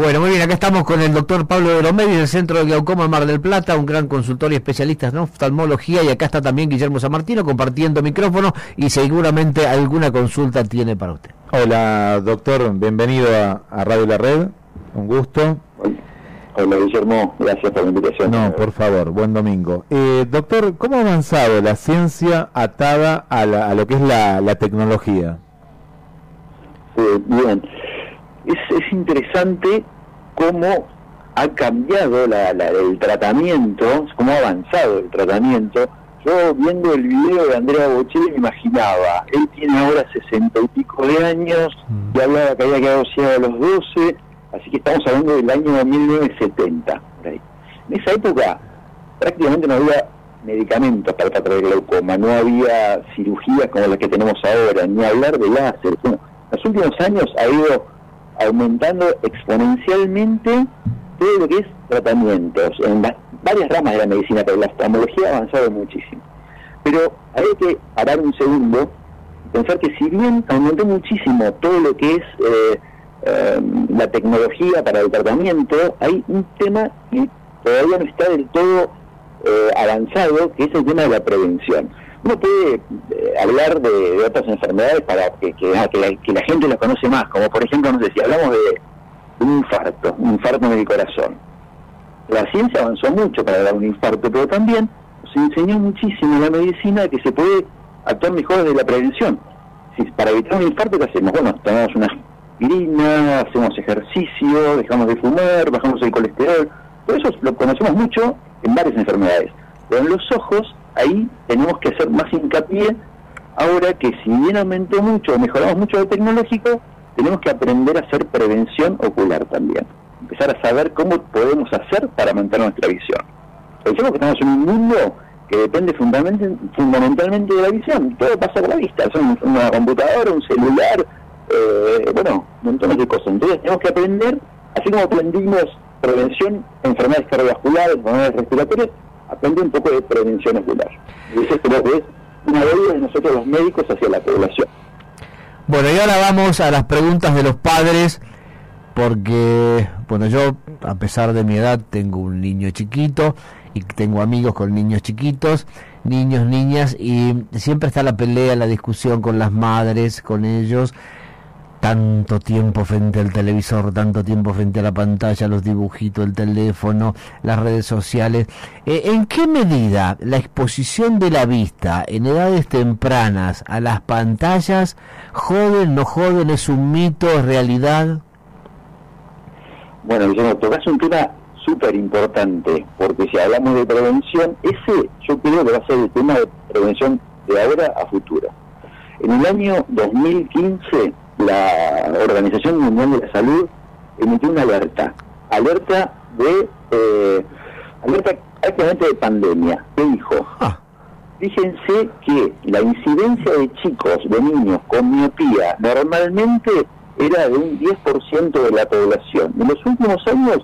Bueno, muy bien, acá estamos con el doctor Pablo de Romero del Centro de Glaucoma Mar del Plata, un gran consultor y especialista en oftalmología, y acá está también Guillermo San Martino compartiendo micrófono y seguramente alguna consulta tiene para usted. Hola, doctor, bienvenido a, a Radio La Red, un gusto. Hola Guillermo, gracias por la invitación. No, por favor, buen domingo. Eh, doctor, ¿cómo ha avanzado la ciencia atada a, la- a lo que es la, la tecnología? Eh, bien, es, es interesante cómo ha cambiado la- la- el tratamiento, cómo ha avanzado el tratamiento. Yo viendo el video de Andrea Bocelli me imaginaba, él tiene ahora sesenta y pico de años, y hablaba que había quedado ciego a los 12, así que estamos hablando del año 1970. por ahí. En esa época prácticamente no había medicamentos para tratar el glaucoma, no había cirugías como las que tenemos ahora, ni hablar de láser. Bueno, en los últimos años ha ido aumentando exponencialmente todo lo que es tratamientos en va- varias ramas de la medicina, pero la oftalmología ha avanzado muchísimo. Pero hay que parar un segundo pensar que si bien aumentó muchísimo todo lo que es eh, eh, la tecnología para el tratamiento, hay un tema que todavía no está del todo eh, avanzado, que es el tema de la prevención. Uno puede eh, hablar de, otras enfermedades para que, que- que la, que la gente las conoce más, como por ejemplo, no sé, hablamos de un infarto, un infarto en el corazón. La ciencia avanzó mucho para dar un infarto, pero también se enseñó muchísimo en la medicina que se puede actuar mejor desde la prevención. Si para evitar un infarto, ¿qué hacemos? Bueno, tomamos una aspirina, hacemos ejercicio, dejamos de fumar, bajamos el colesterol. Todo eso lo conocemos mucho en varias enfermedades. Pero en los ojos, ahí tenemos que hacer más hincapié ahora que si bien aumentó mucho, mejoramos mucho lo tecnológico, tenemos que aprender a hacer prevención ocular también. Empezar a saber cómo podemos hacer para mantener nuestra visión. Pensemos que estamos en un mundo que depende fundamentalmente de la visión. Todo pasa por la vista. Son una computadora, un celular, eh, bueno, montones de cosas. Entonces tenemos que aprender, así como aprendimos prevención, enfermedades cardiovasculares, enfermedades respiratorias, aprender un poco de prevención ocular. Y eso creo que es una deuda de nosotros los médicos hacia la población. Bueno, y ahora vamos a las preguntas de los padres, porque, bueno, yo, a pesar de mi edad, tengo un niño chiquito y tengo amigos con niños chiquitos, niños, niñas, y siempre está la pelea, la discusión con las madres, con ellos. Tanto tiempo frente al televisor, tanto tiempo frente a la pantalla, los dibujitos, el teléfono, las redes sociales. Eh, ¿En qué medida la exposición de la vista en edades tempranas a las pantallas joden, no joden, es un mito, es realidad? Bueno, Guillermo, tocas un tema súper importante, porque si hablamos de prevención, ese yo creo que va a ser el tema de prevención de ahora a futuro. En el año 2015, la Organización Mundial de la Salud emitió una alerta, alerta de, eh, alerta prácticamente de pandemia. ¿Qué dijo? Fíjense que la incidencia de chicos, de niños con miopía, normalmente era de un 10% de la población. En los últimos años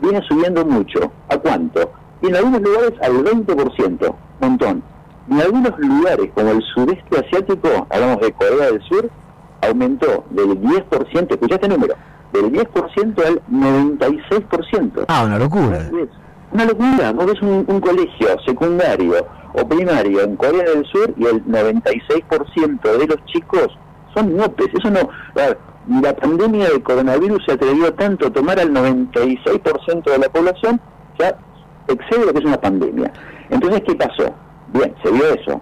viene subiendo mucho. ¿A cuánto? Y en algunos lugares al 20%, montón. En algunos lugares, como el sudeste asiático, hablamos de Corea del Sur, aumentó del 10%, escuchaste el número, del 10% al 96%. Ah, una locura. Una locura. Vos ves un, un colegio secundario o primario en Corea del Sur y el 96% de los chicos son miopes. Eso no. la pandemia del coronavirus se atrevió tanto a tomar al 96% de la población, ya excede lo que es una pandemia. Entonces, ¿qué pasó? Bien, se vio eso.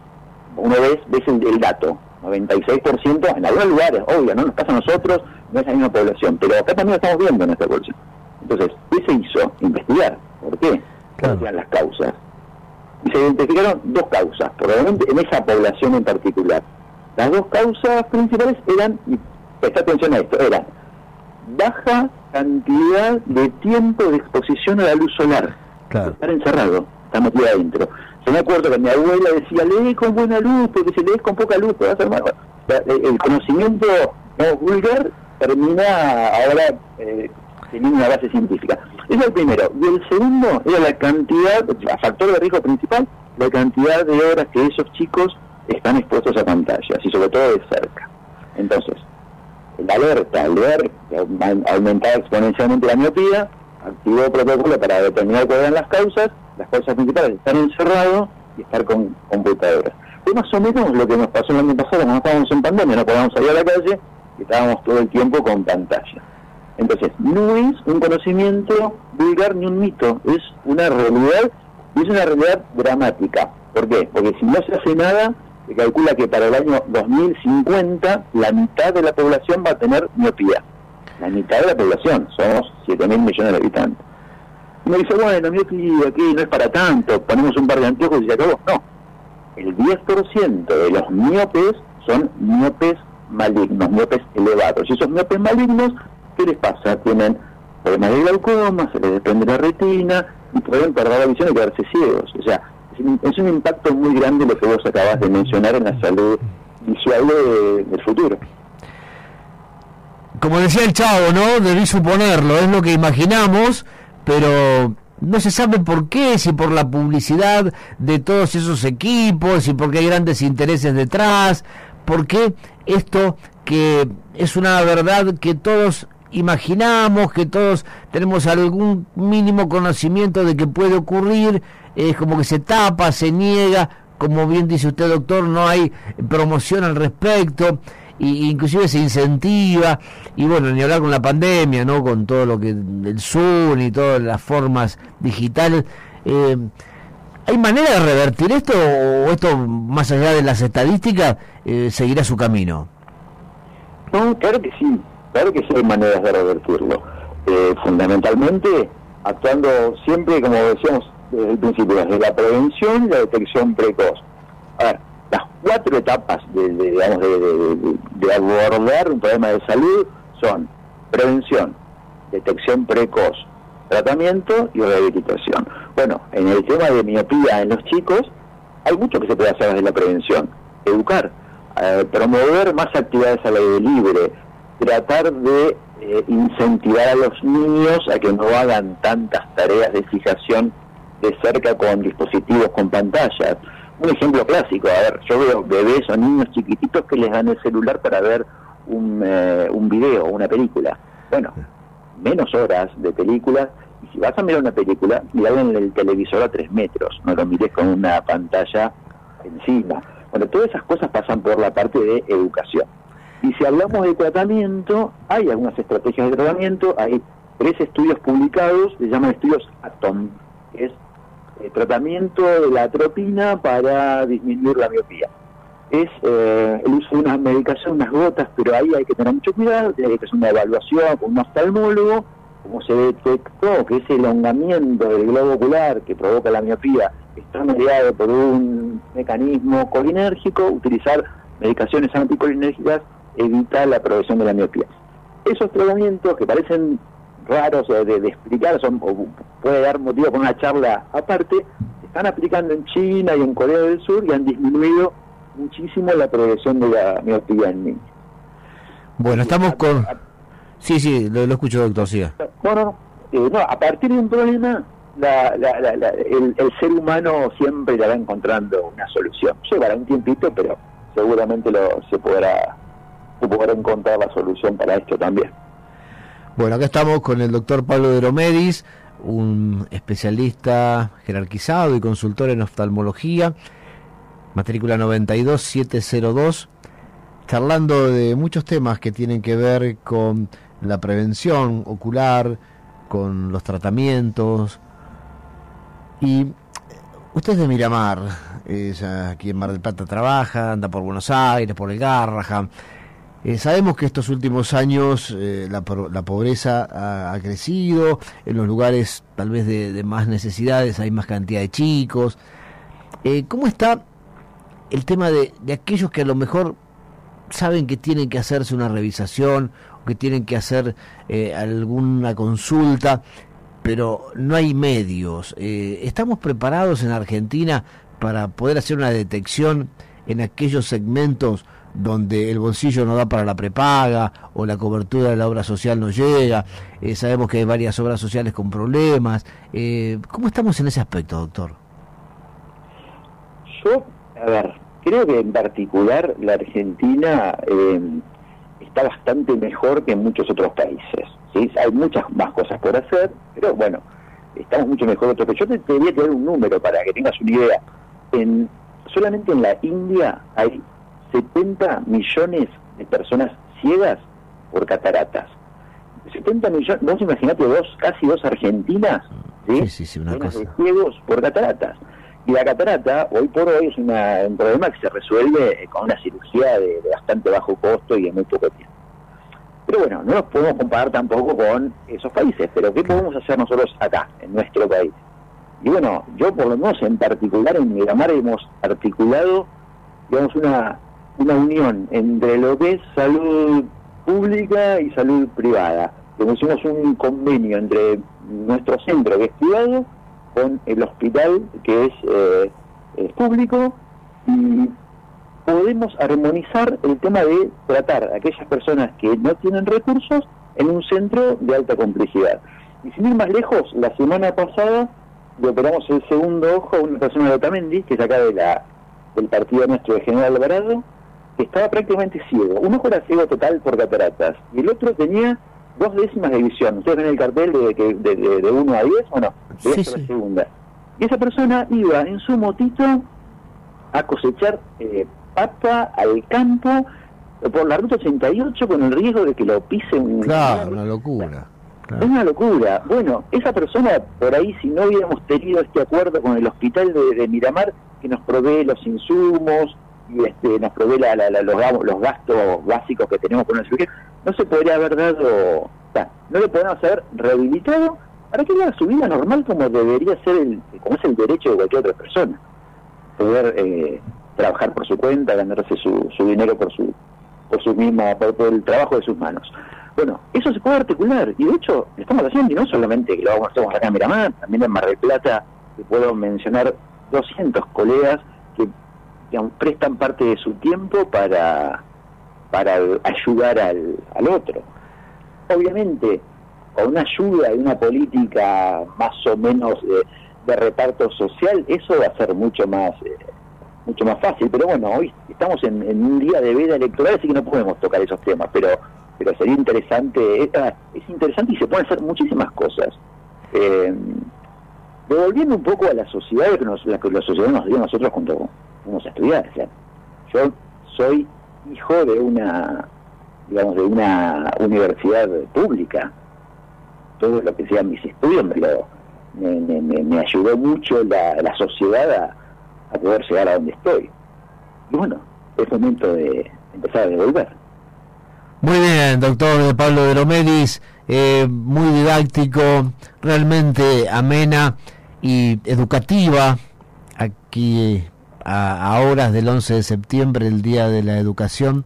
Una vez ves el, el dato, 96% en algunos lugares, obvio, no nos pasa a nosotros, no es la misma población, pero acá también lo estamos viendo en nuestra población. Entonces, ¿qué se hizo? Investigar. ¿Por qué? ¿Cuáles eran las causas? Y se identificaron dos causas, probablemente en esa población en particular. Las dos causas principales eran presta atención a esto, era baja cantidad de tiempo de exposición a la luz solar. Estar encerrado, está metido adentro. Yo me acuerdo que mi abuela decía, lee con buena luz, porque si lees con poca luz te vas a hacer El, conocimiento no vulgar termina ahora eh, teniendo una base científica. Eso es el primero. Y el segundo era la cantidad, el factor de riesgo principal, la cantidad de horas que esos chicos están expuestos a pantallas, y sobre todo de cerca. Entonces, la alerta, al ver que aumentaba exponencialmente la miopía, activó protocolo para determinar cuáles eran las causas, las causas principales, estar encerrado y estar con computadoras. Fue más o menos lo que nos pasó el año pasado, cuando estábamos en pandemia, no podíamos salir a la calle y estábamos todo el tiempo con pantalla. Entonces, no es un conocimiento vulgar ni un mito, es una realidad y es una realidad dramática. ¿Por qué? Porque si no se hace nada, se calcula que para el año 2050 la mitad de la población va a tener miopía. La mitad de la población, somos 7 mil millones de habitantes. Y me dice, bueno, miopía aquí no es para tanto, ponemos un par de anteojos y se acabó. No, el 10% de los miopes son miopes malignos, miopes elevados. Y esos miopes malignos, ¿qué les pasa? Tienen problemas de glaucoma, se les desprende la retina y pueden perder la visión y quedarse ciegos. O sea, es un impacto muy grande lo que vos acabas de mencionar en la salud visual del futuro. Como decía el chavo, ¿no? Debí suponerlo, es lo que imaginamos, pero no se sabe por qué, si por la publicidad de todos esos equipos, si porque hay grandes intereses detrás, por qué esto que es una verdad que todos imaginamos, que todos tenemos algún mínimo conocimiento de que puede ocurrir, es como que se tapa, se niega, como bien dice usted doctor, no hay promoción al respecto, y inclusive se incentiva, y bueno, ni hablar con la pandemia, ¿no? con todo lo que el Zoom y todas las formas digitales. Eh, ¿Hay manera de revertir esto o esto, más allá de las estadísticas, eh, seguirá su camino? No, claro que sí, claro que sí hay maneras de revertirlo. Eh, fundamentalmente actuando siempre, como decíamos desde el principio, desde la prevención y la detección precoz. Las cuatro etapas de, digamos, de, abordar un problema de salud son prevención, detección precoz, tratamiento y rehabilitación. Bueno, en el tema de miopía en los chicos, hay mucho que se puede hacer desde la prevención. Educar, eh, promover más actividades al aire libre, tratar de eh, incentivar a los niños a que no hagan tantas tareas de fijación de cerca con dispositivos con pantallas. Un ejemplo clásico, a ver, yo veo bebés o niños chiquititos que les dan el celular para ver un, eh, un video, una película. Bueno, menos horas de película, y si vas a mirar una película, miralo en el televisor a tres metros, no lo mires con una pantalla encima. Bueno, todas esas cosas pasan por la parte de educación. Y si hablamos de tratamiento, hay algunas estrategias de tratamiento, hay tres estudios publicados, se llaman estudios ATOM, que es eh, tratamiento de la atropina para disminuir la miopía. Es eh, el uso de una medicación, unas gotas, pero ahí hay que tener mucho cuidado, hay que hacer una evaluación con un oftalmólogo, como se detectó que ese elongamiento del globo ocular que provoca la miopía está mediado por un mecanismo colinérgico, utilizar medicaciones anticolinérgicas evita la progresión de la miopía. Esos tratamientos que parecen raros de, explicar, son, o puede dar motivo para una charla aparte, están aplicando en China y en Corea del Sur y han disminuido muchísimo la progresión de la miopía en niños. Bueno, estamos con... Sí, sí, lo, escucho, doctor, siga. No, no, eh, no, a partir de un problema, la, el, ser humano siempre va encontrando una solución. Llevará un tiempito, pero seguramente lo, se podrá se podrá encontrar la solución para esto también. Bueno, acá estamos con el doctor Pablo de Romedis, un especialista jerarquizado y consultor en oftalmología, matrícula 92702, charlando de muchos temas que tienen que ver con la prevención ocular, con los tratamientos. Y usted es de Miramar, es aquí en Mar del Plata trabaja, anda por Buenos Aires, por el Garrahan eh, sabemos que estos últimos años eh, la, pobreza ha, crecido, en los lugares tal vez de, más necesidades hay más cantidad de chicos. Eh, ¿Cómo está el tema de, aquellos que a lo mejor saben que tienen que hacerse una revisación o que tienen que hacer eh, alguna consulta, pero no hay medios. ¿Estamos preparados en Argentina para poder hacer una detección en aquellos segmentos donde el bolsillo no da para la prepaga o la cobertura de la obra social no llega? Eh, sabemos que hay varias obras sociales con problemas. Eh, ¿Cómo estamos en ese aspecto, doctor? Yo, a ver, creo que en particular la Argentina eh, está bastante mejor que en muchos otros países. ¿sí? Hay muchas más cosas por hacer, pero bueno, estamos mucho mejor que otros. Yo te, te voy a tener un número para que tengas una idea. En, solamente en la India hay 70 millones de personas ciegas por cataratas. 70 millones, vos imaginate dos, casi dos Argentinas, ¿sí? Sí, sí, una Llenas cosa. de ciegos por cataratas. Y la catarata, hoy por hoy, es una- un problema que se resuelve con una cirugía de, de bastante bajo costo y en muy poco tiempo. Pero bueno, no nos podemos comparar tampoco con esos países, pero ¿qué podemos hacer nosotros acá, en nuestro país? Y bueno, yo por lo menos en particular en Miramar hemos articulado, digamos, una, una unión entre lo que es salud pública y salud privada. Como un convenio entre nuestro centro que es privado con el hospital que es, eh, es público y podemos armonizar el tema de tratar a aquellas personas que no tienen recursos en un centro de alta complejidad. Y sin ir más lejos, la semana pasada le operamos el segundo ojo a una persona de Otamendi, que es acá de la, del partido nuestro de General Alvarado, estaba prácticamente ciego. Un ojo era ciego total por cataratas y el otro tenía dos décimas de visión. Ustedes ven el cartel de, de, de, de 1 a 10 o no, de Sí, sí. la segunda. Y esa persona iba en su motito a cosechar eh, papa al campo por la ruta 88 con el riesgo de que lo pise un... Claro, una locura. Es una locura. Bueno, esa persona, por ahí, si no hubiéramos tenido este acuerdo con el hospital de, de Miramar, que nos provee los insumos y este, nos provee la- la- la- los, ga- los gastos básicos que tenemos con la cirugía, no se podría haber dado, no le podríamos haber rehabilitado para que haga su vida normal como debería ser, el, como es el derecho de cualquier otra persona. Poder eh, trabajar por su cuenta, ganarse su, su dinero por su por su misma, por, por el trabajo de sus manos. Bueno, eso se puede articular y de hecho lo estamos haciendo y no solamente que lo hacemos acá en Miramar, también en Mar del Plata, que puedo mencionar 200 colegas digamos, prestan parte de su tiempo para, para ayudar al, al otro. Obviamente, con una ayuda y una política más o menos de, reparto social, eso va a ser mucho más eh, mucho más fácil. Pero bueno, hoy estamos en, en un día de veda electoral, así que no podemos tocar esos temas, pero pero sería interesante, es, ah, es interesante y se pueden hacer muchísimas cosas. Eh, devolviendo un poco a la sociedad, que nos, la la sociedad nos dio nosotros cuando fuimos a estudiar. O sea, yo soy hijo de una, digamos, de una universidad pública. Todo lo que sean mis estudios me, lo- me, me- me- ayudó mucho la, la sociedad a, poder llegar a donde estoy. Y bueno, es momento de empezar a devolver. Muy bien, doctor Pablo de Romedis, eh, muy didáctico, realmente amena y educativa. Aquí a, horas del 11 de septiembre, el Día de la Educación,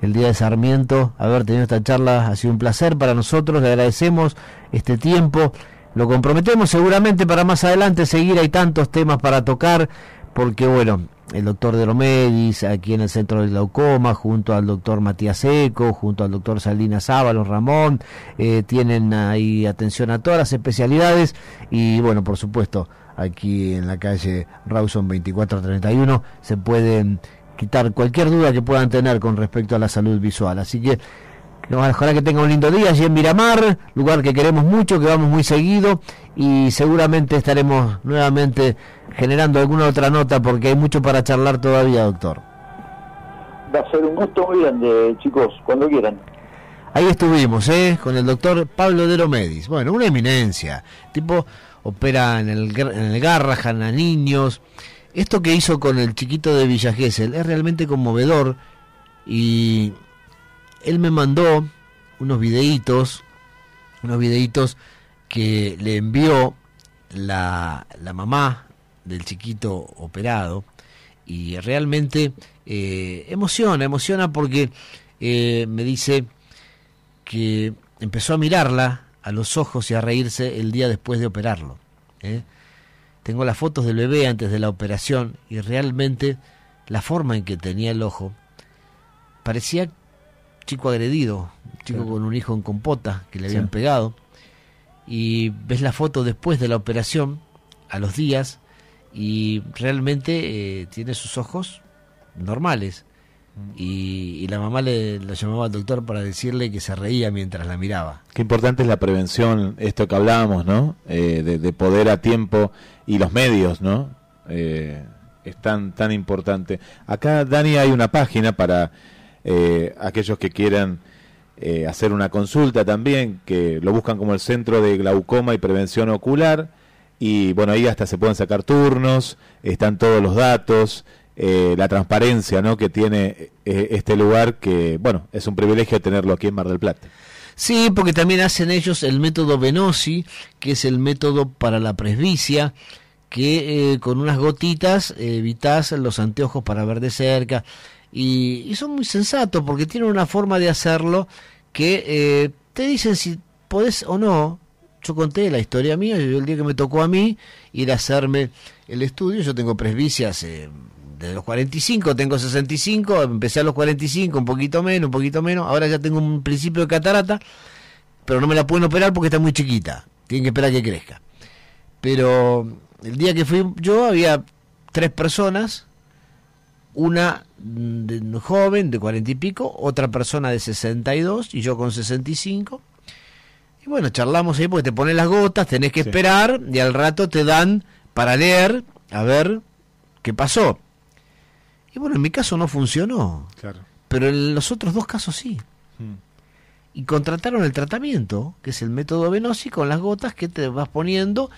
el Día de Sarmiento, haber tenido esta charla ha sido un placer para nosotros, le agradecemos este tiempo, lo comprometemos seguramente para más adelante seguir, hay tantos temas para tocar, porque bueno, el doctor de Romedis, aquí en el Centro de Glaucoma, junto al doctor Matías Seco, junto al doctor Salinas Ábalos Ramón, eh, tienen ahí atención a todas las especialidades y bueno, por supuesto, aquí en la calle Rawson 2431 se pueden quitar cualquier duda que puedan tener con respecto a la salud visual. Así que ojalá que tenga un lindo día allí en Miramar, lugar que queremos mucho, que vamos muy seguido y seguramente estaremos nuevamente generando alguna otra nota porque hay mucho para charlar todavía, doctor. Va a ser un gusto muy grande, chicos, cuando quieran. Ahí estuvimos, ¿eh? Con el doctor Pablo de Romedis. Bueno, una eminencia. Tipo, opera en el, en el Garrahan a niños. Esto que hizo con el chiquito de Villa Gesell es realmente conmovedor. Y él me mandó unos videitos, unos videitos que le envió la, la mamá del chiquito operado. y realmente eh, emociona, emociona porque eh, me dice que empezó a mirarla a los ojos y a reírse el día después de operarlo. ¿eh? Tengo las fotos del bebé antes de la operación y realmente la forma en que tenía el ojo parecía chico agredido, chico Claro. con un hijo en compota que le habían Sí. pegado. Y ves la foto después de la operación, a los días, y realmente eh, tiene sus ojos normales. Y, y la mamá le lo llamaba al doctor para decirle que se reía mientras la miraba. Qué importante es la prevención, esto que hablábamos, ¿no? Eh, de, de poder a tiempo y los medios, ¿no? Eh, es tan, tan importante. Acá, Dani, hay una página para eh, aquellos que quieran eh, hacer una consulta también, que lo buscan como el Centro de Glaucoma y Prevención Ocular. Y bueno, ahí hasta se pueden sacar turnos, están todos los datos, eh, la transparencia ¿no? que tiene eh, este lugar, que bueno, es un privilegio tenerlo aquí en Mar del Plata. Sí, porque también hacen ellos el método Venosi, que es el método para la presbicia, que eh, con unas gotitas evitas los anteojos para ver de cerca. Y, y son muy sensatos porque tienen una forma de hacerlo que te dicen si podés o no. Yo conté la historia mía, yo el día que me tocó a mí ir a hacerme el estudio, yo tengo presbicia hace de los 45, tengo 65, empecé a los 45, un poquito menos, un poquito menos, ahora ya tengo un principio de catarata, pero no me la pueden operar porque está muy chiquita, tienen que esperar que crezca. Pero el día que fui yo había tres personas, una de joven de 40 y pico, otra persona de 62 y yo con 65. Y bueno, charlamos ahí porque te ponen las gotas, tenés que esperar y al rato te dan para leer a ver qué pasó. Y bueno, en mi caso no funcionó, Claro. pero en los otros dos casos sí. Y contrataron el tratamiento, que es el método Venosi, con las gotas que te vas poniendo,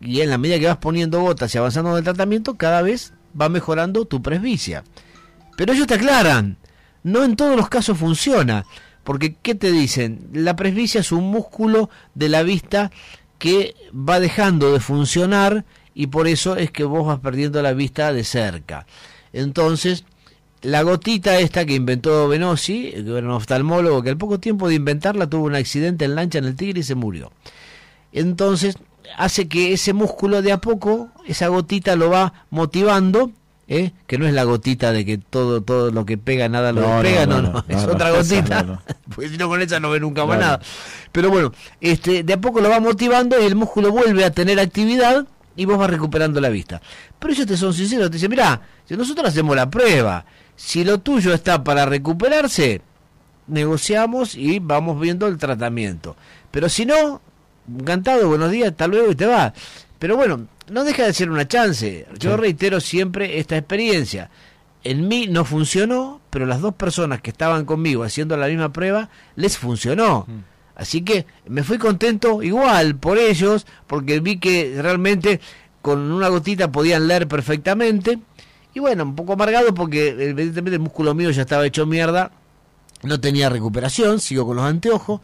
y en la medida que vas poniendo gotas y avanzando en el tratamiento, cada vez va mejorando tu presbicia. Pero ellos te aclaran, no en todos los casos funciona, porque ¿qué te dicen? La presbicia es un músculo de la vista que va dejando de funcionar y por eso es que vos vas perdiendo la vista de cerca. Entonces, la gotita esta que inventó Venosi, que era un oftalmólogo que al poco tiempo de inventarla tuvo un accidente en lancha en el Tigre y se murió. Entonces, hace que ese músculo de a poco, esa gotita lo va motivando, ¿eh? que no es la gotita de que todo todo lo que pega nada lo No, no, despega, no, no, no, no, es otra gotita, no. porque si no con esa no ve nunca más nada. Pero bueno, este, de a poco lo va motivando y el músculo vuelve a tener actividad y vos vas recuperando la vista. Pero ellos te son sinceros, te dicen, mirá, si nosotros hacemos la prueba, si lo tuyo está para recuperarse, negociamos y vamos viendo el tratamiento. Pero si no, encantado, buenos días, hasta luego y te va. Pero bueno, no deja de ser una chance. Yo Sí. reitero siempre esta experiencia. En mí no funcionó, pero las dos personas que estaban conmigo haciendo la misma prueba, les funcionó. Así que me fui contento igual por ellos, porque vi que realmente con una gotita podían leer perfectamente. Y bueno, un poco amargado porque evidentemente el músculo mío ya estaba hecho mierda, no tenía recuperación, sigo con los anteojos.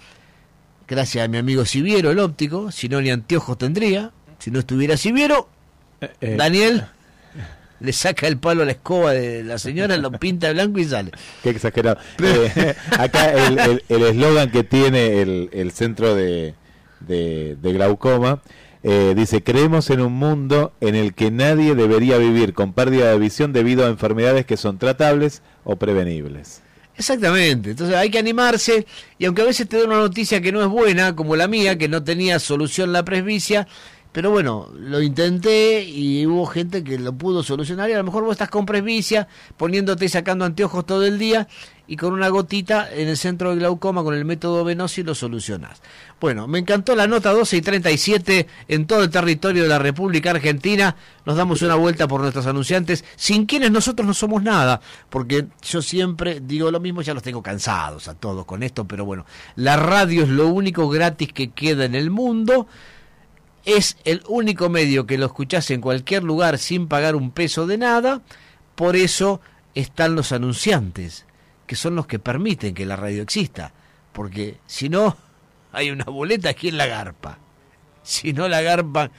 Gracias a mi amigo Siviero, el óptico, si no ni anteojos tendría. Si no estuviera Siviero, eh. Daniel le saca el palo a la escoba de la señora, lo pinta de blanco y sale. Qué exagerado. Eh, acá el el- el eslogan que tiene el, el centro de, de, de glaucoma eh, dice, creemos en un mundo en el que nadie debería vivir con pérdida de visión debido a enfermedades que son tratables o prevenibles. Exactamente, entonces hay que animarse y aunque a veces te da una noticia que no es buena, como la mía, que no tenía solución la presbicia, pero bueno, lo intenté y hubo gente que lo pudo solucionar y a lo mejor vos estás con presbicia, poniéndote y sacando anteojos todo el día y con una gotita en el centro de glaucoma con el método Venosi lo solucionás. Bueno, me encantó la nota 12 y 37 en todo el territorio de la República Argentina. Nos damos una vuelta por nuestros anunciantes, sin quienes nosotros no somos nada, porque yo siempre digo lo mismo, ya los tengo cansados a todos con esto, pero bueno, la radio es lo único gratis que queda en el mundo. Es el único medio que lo escuchás en cualquier lugar sin pagar un peso de nada. Por eso están los anunciantes, que son los que permiten que la radio exista. Porque si no, hay una boleta aquí en la garpa. Si no la garpa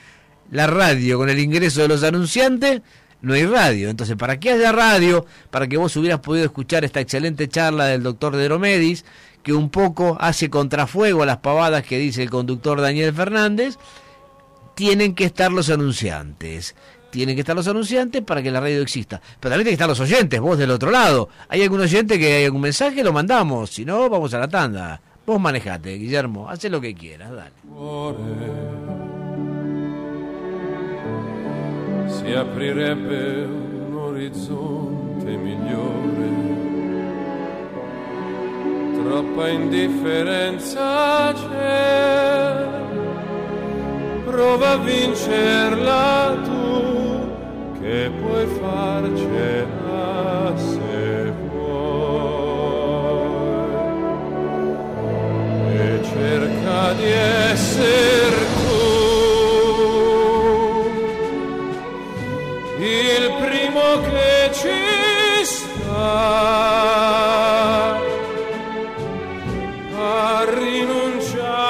la radio con el ingreso de los anunciantes, no hay radio. Entonces, para que haya radio, para que vos hubieras podido escuchar esta excelente charla del doctor Deromedis, que un poco hace contrafuego a las pavadas que dice el conductor Daniel Fernández, tienen que estar los anunciantes. Tienen que estar los anunciantes para que la radio exista. Pero también tienen que estar los oyentes, vos del otro lado. ¿Hay algún oyente que hay algún mensaje? Lo mandamos. Si no, vamos a la tanda. Vos manejate, Guillermo. Haz lo que quieras, dale. si aprirebbe un orizzonte migliore. Troppa prova a vincerla tu, che puoi farcela se vuoi. E cerca di essere tu. il primo che ci sta a.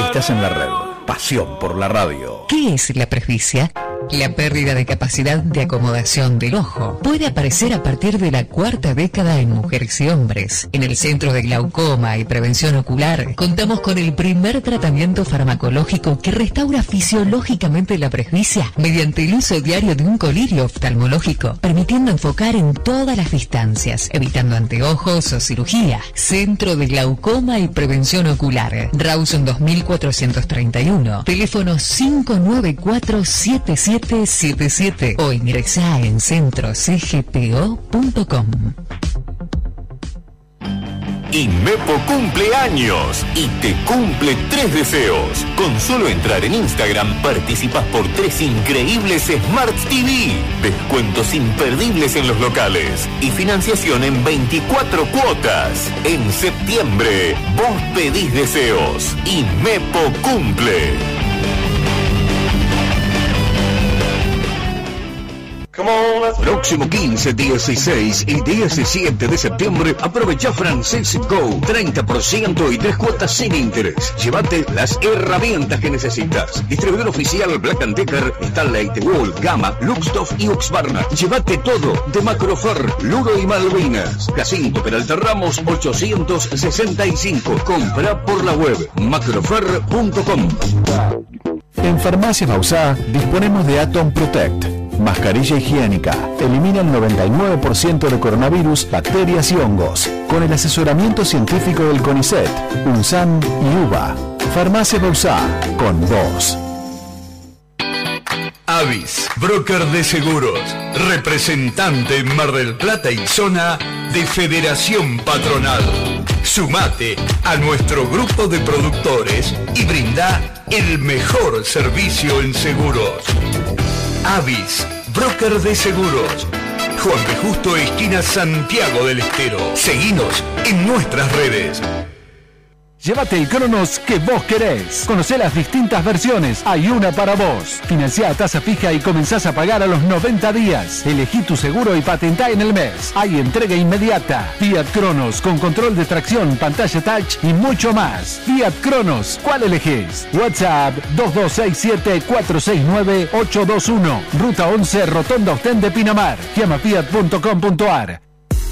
Estás en la red. Pasión por la radio. ¿Qué es la presbicia? La pérdida de capacidad de acomodación del ojo puede aparecer a partir de la cuarta década en mujeres y hombres. En el Centro de Glaucoma y Prevención Ocular contamos con el primer tratamiento farmacológico que restaura fisiológicamente la presbicia mediante el uso diario de un colirio oftalmológico, permitiendo enfocar en todas las distancias, evitando anteojos o cirugía. Centro de Glaucoma y Prevención Ocular. Rawson 2431. Teléfono 59477 7777 o ingresa en centrocgpo.com. Inmepo cumple años y te cumple tres deseos. Con solo entrar en Instagram participas por tres increíbles Smart TV, descuentos imperdibles en los locales y financiación en 24 cuotas. En septiembre, vos pedís deseos. Inmepo cumple. Próximo 15, 16 y 17 de septiembre, aprovecha Francis Go. 30% y tres cuotas sin interés. Llévate las herramientas que necesitas. Distribuidor oficial Black Decker, Stanley, Wall, Gama, Luxtoff y Uxbarna. Llévate todo de Macrofer, Luro y Malvinas. Jacinto Peralta Ramos 865. Compra por la web macrofer.com. En Farmacia Bausá disponemos de Atom Protect, mascarilla higiénica, elimina el 99% de coronavirus, bacterias y hongos, con el asesoramiento científico del CONICET, UNSAN y UBA. Farmacia Bausá, con vos. Avis, broker de seguros, representante en Mar del Plata y zona de Federación Patronal. Sumate a nuestro grupo de productores y brinda el mejor servicio en seguros. Avis, broker de seguros. Juan de Justo, esquina Santiago del Estero. Seguinos en nuestras redes. Llévate el Cronos que vos querés. Conocé las distintas versiones. Hay una para vos. Financiá a tasa fija y comenzás a pagar a los 90 días. Elegí tu seguro y patentá en el mes. Hay entrega inmediata. Fiat Cronos con control de tracción, pantalla touch y mucho más. Fiat Cronos, ¿cuál elegís? WhatsApp 2267-469-821. Ruta 11, Rotonda Ostén de Pinamar. Llama fiat.com.ar.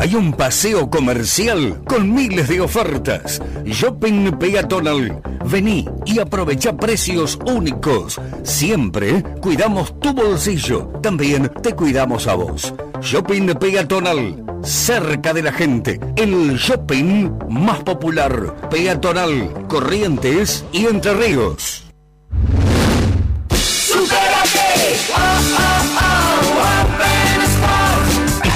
Hay un paseo comercial con miles de ofertas. Shopping peatonal. Vení y aprovecha precios únicos. Siempre cuidamos tu bolsillo. También te cuidamos a vos. Shopping peatonal. Cerca de la gente. El shopping más popular. Peatonal. Corrientes y Entre Ríos.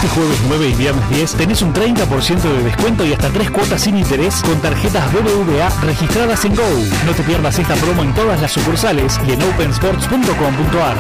Este jueves 9 y viernes 10 tenés un 30% de descuento y hasta 3 cuotas sin interés con tarjetas BBVA registradas en Go. No te pierdas esta promo en todas las sucursales y en opensports.com.ar.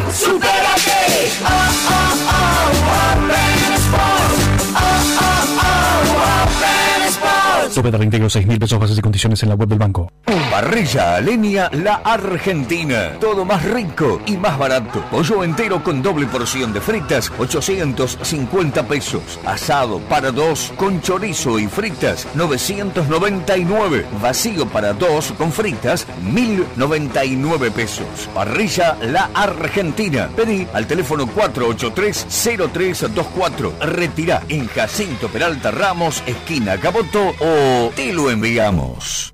¡Supérate! Tope de reintegro 6 mil pesos bases y condiciones en la web del banco. Parrilla Alenia La Argentina. Todo más rico y más barato. Pollo entero con doble porción de fritas, 850 pesos. Asado para dos con chorizo y fritas, 999. Vacío para dos con fritas, 1099 pesos. Parrilla La Argentina. Pedí al teléfono 483-0324. Retirá en Jacinto Peralta Ramos, esquina Caboto o te lo enviamos.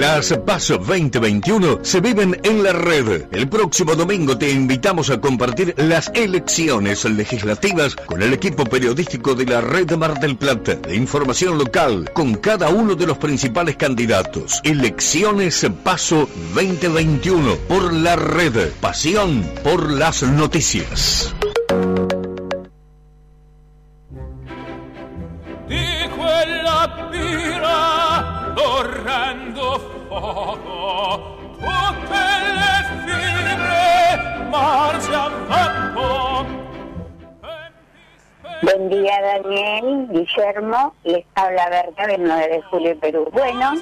Las PASO 2021 se viven en la red. El próximo domingo te invitamos a compartir las elecciones legislativas con el equipo periodístico de la red Mar del Plata. De información local con cada uno de los principales candidatos. Elecciones PASO 2021 por la red. Pasión por las noticias. Torrendo fuoco tutte le fibre Buen día, Daniel, Guillermo. Les habla Berta del 9 de julio, Perú. Bueno,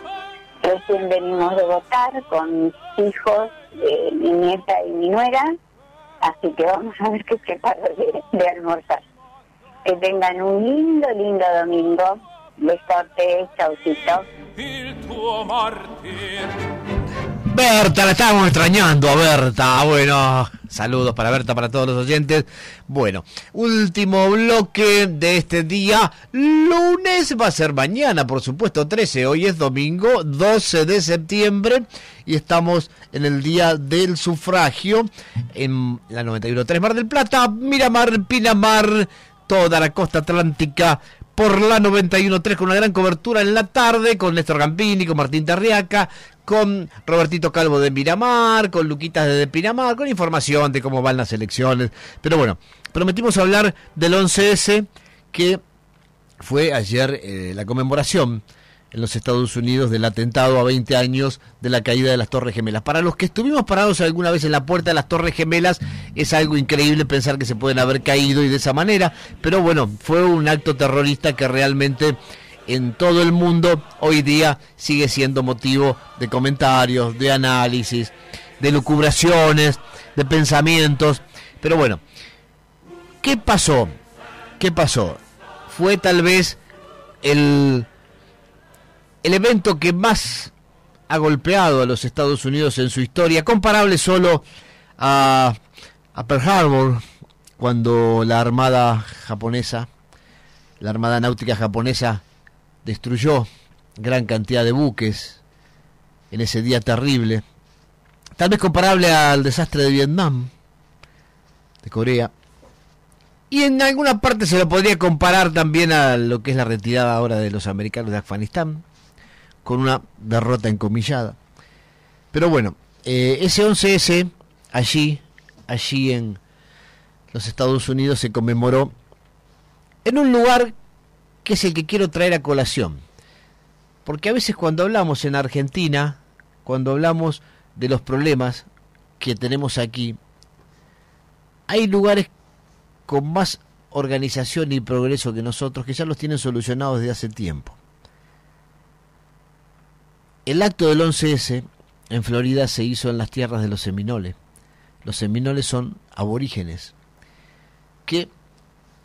recién venimos de votar con mis hijos, mi nieta y mi nuera. Así que vamos a ver qué preparo de, de almorzar. Que tengan un lindo, lindo domingo. Berta, la estábamos extrañando a Berta. Bueno, saludos para Berta, para todos los oyentes. Bueno, último bloque de este día. Lunes va a ser mañana, por supuesto, 13. Hoy es domingo, 12 de septiembre. Y estamos en el día del sufragio en la 91.3 Mar del Plata, Miramar, Pinamar, toda la costa atlántica por la 91.3 con una gran cobertura en la tarde con Néstor Gampini, con Martín Tarriaca, con Robertito Calvo de Miramar, con Luquitas de Pinamar, con información de cómo van las elecciones. Pero bueno, prometimos hablar del 11S que fue ayer eh, la conmemoración en los Estados Unidos del atentado a 20 años de la caída de las Torres Gemelas. Para los que estuvimos parados alguna vez en la puerta de las Torres Gemelas, es algo increíble pensar que se pueden haber caído y de esa manera, pero bueno, fue un acto terrorista que realmente en todo el mundo hoy día sigue siendo motivo de comentarios, de análisis, de lucubraciones, de pensamientos, pero bueno, ¿qué pasó? ¿Qué pasó? Fue tal vez el el evento que más ha golpeado a los Estados Unidos en su historia, comparable solo a, Pearl Harbor, cuando la Armada japonesa, la Armada Náutica japonesa, destruyó gran cantidad de buques en ese día terrible. Tal vez comparable al desastre de Vietnam, de Corea. Y en alguna parte se lo podría comparar también a lo que es la retirada ahora de los americanos de Afganistán con una derrota encomillada. Pero bueno, eh, ese 11S, allí, allí en los Estados Unidos, se conmemoró en un lugar que es el que quiero traer a colación. Porque a veces cuando hablamos en Argentina, cuando hablamos de los problemas que tenemos aquí, hay lugares con más organización y progreso que nosotros que ya los tienen solucionados desde hace tiempo. El acto del 11S en Florida se hizo en las tierras de los Seminoles. Los Seminoles son aborígenes que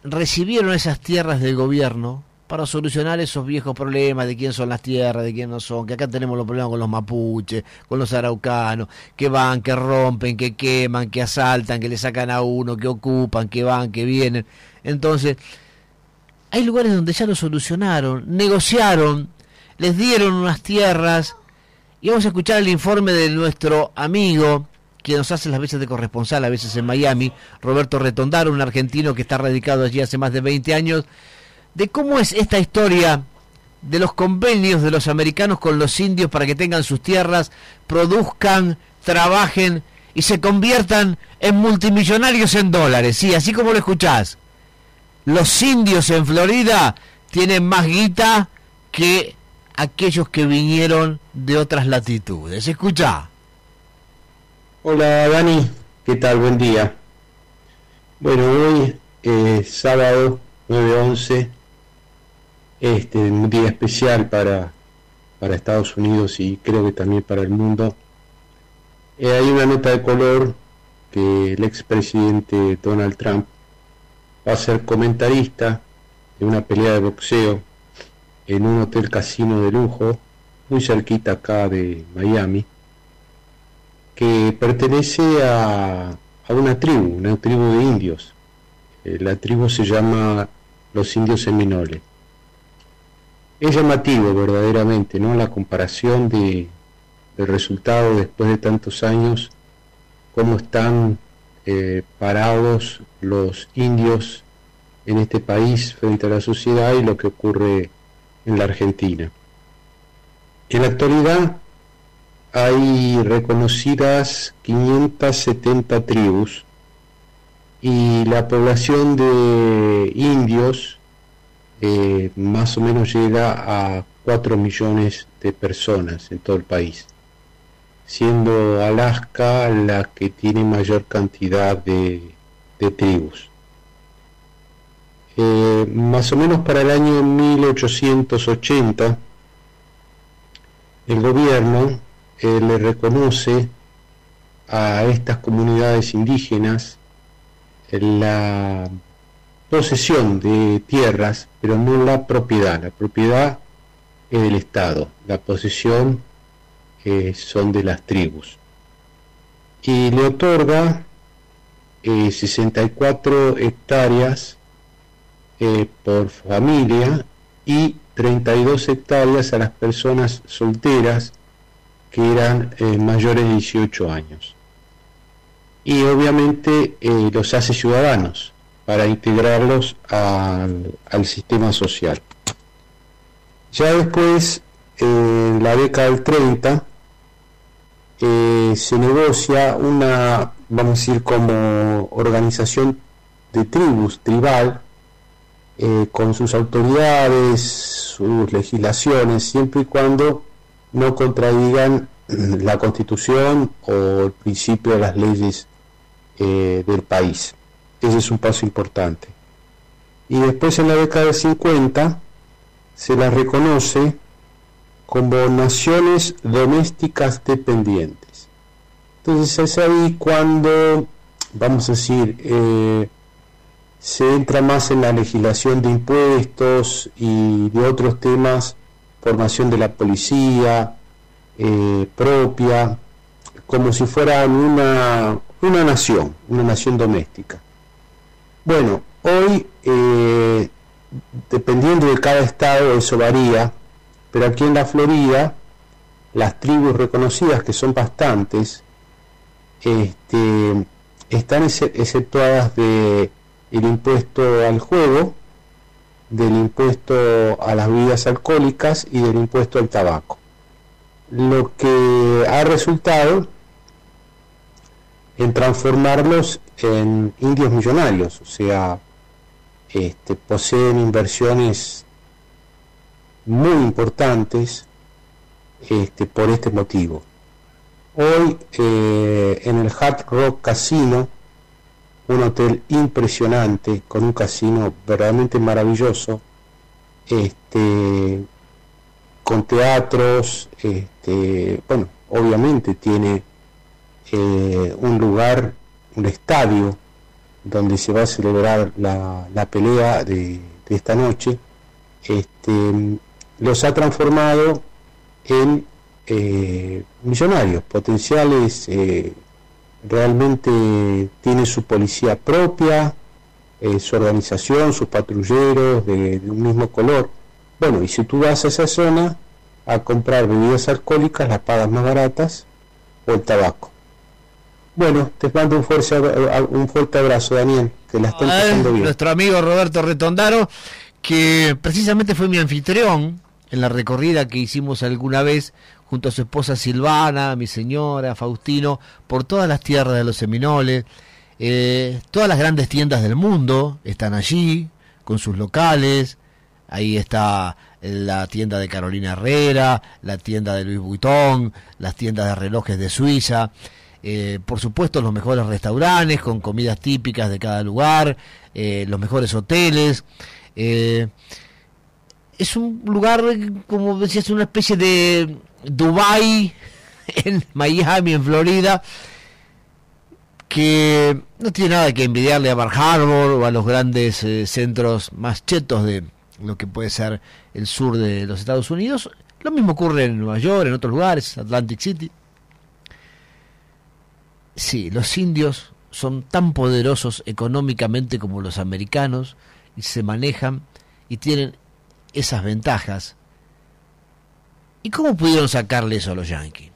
recibieron esas tierras del gobierno para solucionar esos viejos problemas de quién son las tierras, de quién no son, que acá tenemos los problemas con los mapuches, con los araucanos, que van, que rompen, que queman, que asaltan, que le sacan a uno, que ocupan, que van, que vienen. Entonces, hay lugares donde ya lo solucionaron, negociaron, les dieron unas tierras y vamos a escuchar el informe de nuestro amigo quien nos hace las veces de corresponsal, a veces en Miami, Roberto Retondaro, un argentino que está radicado allí hace más de 20 años, de cómo es esta historia de los convenios de los americanos con los indios para que tengan sus tierras, produzcan, trabajen y se conviertan en multimillonarios en dólares. Sí, así como lo escuchás. Los indios en Florida tienen más guita que aquellos que vinieron de otras latitudes. Escucha. Hola Dani, ¿qué tal? Buen día. Bueno, hoy es sábado 9-11, este, un día especial para, para Estados Unidos y creo que también para el mundo. Eh, hay una nota de color que el expresidente Donald Trump va a ser comentarista de una pelea de boxeo en un hotel casino de lujo muy cerquita acá de Miami que pertenece a, a una tribu, una tribu de indios. Eh, la tribu se llama los indios seminoles. Es llamativo verdaderamente, ¿no? La comparación de, del resultado después de tantos años, cómo están eh, parados los indios en este país frente a la sociedad y lo que ocurre en la Argentina. En la actualidad hay reconocidas 570 tribus y la población de indios eh, más o menos llega a 4 millones de personas en todo el país, siendo Alaska la que tiene mayor cantidad de, tribus. Eh, más o menos para el año 1880, el gobierno eh, le reconoce a estas comunidades indígenas la posesión de tierras, pero no la propiedad. La propiedad es del Estado, la posesión eh, son de las tribus. Y le otorga 64 eh, por familia y 32 hectáreas a las personas solteras que eran eh, mayores de 18 años. Y obviamente eh, los hace ciudadanos para integrarlos al, sistema social. Ya después, en la década del 30, eh, se negocia una, vamos a decir, como organización de tribus, tribal, con sus autoridades, sus legislaciones, siempre y cuando no contradigan la constitución o el principio de las leyes eh, del país. Ese es un paso importante. Y después en la década de 50 se las reconoce como naciones domésticas dependientes. Entonces es ahí cuando, vamos a decir, eh, se entra más en la legislación de impuestos y de otros temas formación de la policía eh, propia, como si fuera una, una nación, una nación doméstica. Bueno, hoy, eh, dependiendo de cada estado, eso varía, pero aquí en la Florida, las tribus reconocidas, que son bastantes, este, están exceptuadas de el impuesto al juego, del impuesto a las bebidas alcohólicas y del impuesto al tabaco. Lo que ha resultado en transformarlos en indios millonarios, o sea, este, poseen inversiones muy importantes este, por este motivo. Hoy eh, en el Hard Rock Casino un hotel impresionante, con un casino verdaderamente maravilloso, este, con teatros, este, bueno, obviamente tiene eh, un lugar, un estadio, donde se va a celebrar la, la pelea de, esta noche, este, los ha transformado en eh, millonarios, potenciales eh, realmente tiene su policía propia, eh, su organización, sus patrulleros de, un mismo color. Bueno, y si tú vas a esa zona a comprar bebidas alcohólicas, las pagas más baratas o el tabaco. Bueno, te mando un fuerte, un fuerte abrazo, Daniel. Que la estén pasando bien. Nuestro amigo Roberto Retondaro, que precisamente fue mi anfitrión en la recorrida que hicimos alguna vez junto a su esposa Silvana, mi señora, Faustino, por todas las tierras de los Seminoles. Eh, todas las grandes tiendas del mundo están allí, con sus locales. Ahí está la tienda de Carolina Herrera, la tienda de Luis Vuitton, las tiendas de relojes de Suiza. Eh, por supuesto, los mejores restaurantes con comidas típicas de cada lugar, eh, los mejores hoteles. Es un lugar, como decías, una especie de Dubai en Miami, en Florida, que no tiene nada que envidiarle a Bar Harbor o a los grandes centros más chetos de lo que puede ser el sur de los Estados Unidos. Lo mismo ocurre en Nueva York, en otros lugares, Atlantic City. Sí, los indios son tan poderosos económicamente como los americanos y se manejan y tienen esas ventajas. ¿Y cómo pudieron sacarle eso a los yanquis?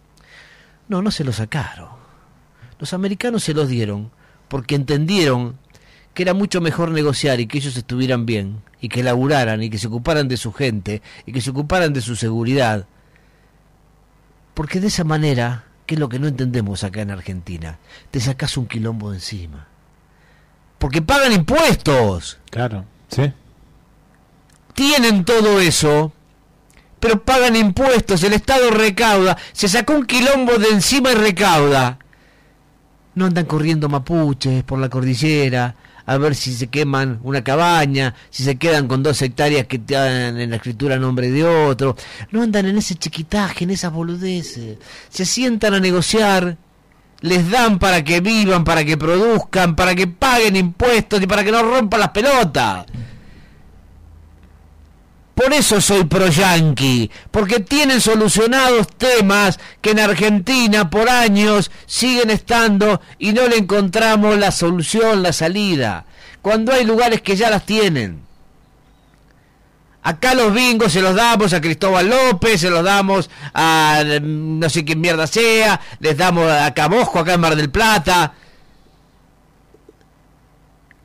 No, no se lo sacaron. Los americanos se los dieron porque entendieron que era mucho mejor negociar y que ellos estuvieran bien y que laburaran y que se ocuparan de su gente y que se ocuparan de su seguridad. Porque de esa manera que es lo que no entendemos acá en Argentina, te sacas un quilombo de encima. Porque pagan impuestos. Claro, sí. Tienen todo eso, pero pagan impuestos, el Estado recauda, se sacó un quilombo de encima y recauda. No andan corriendo mapuches por la cordillera, a ver si se queman una cabaña, si se quedan con dos hectáreas que te dan en la escritura a nombre de otro. No andan en ese chiquitaje, en esas boludeces. Se sientan a negociar, les dan para que vivan, para que produzcan, para que paguen impuestos y para que no rompan las pelotas. Por eso soy pro yanqui, porque tienen solucionados temas que en Argentina por años siguen estando y no le encontramos la solución, la salida. Cuando hay lugares que ya las tienen. Acá los bingos se los damos a Cristóbal López, se los damos a mm, no sé qué mierda sea, les damos a Cabosco acá en Mar del Plata.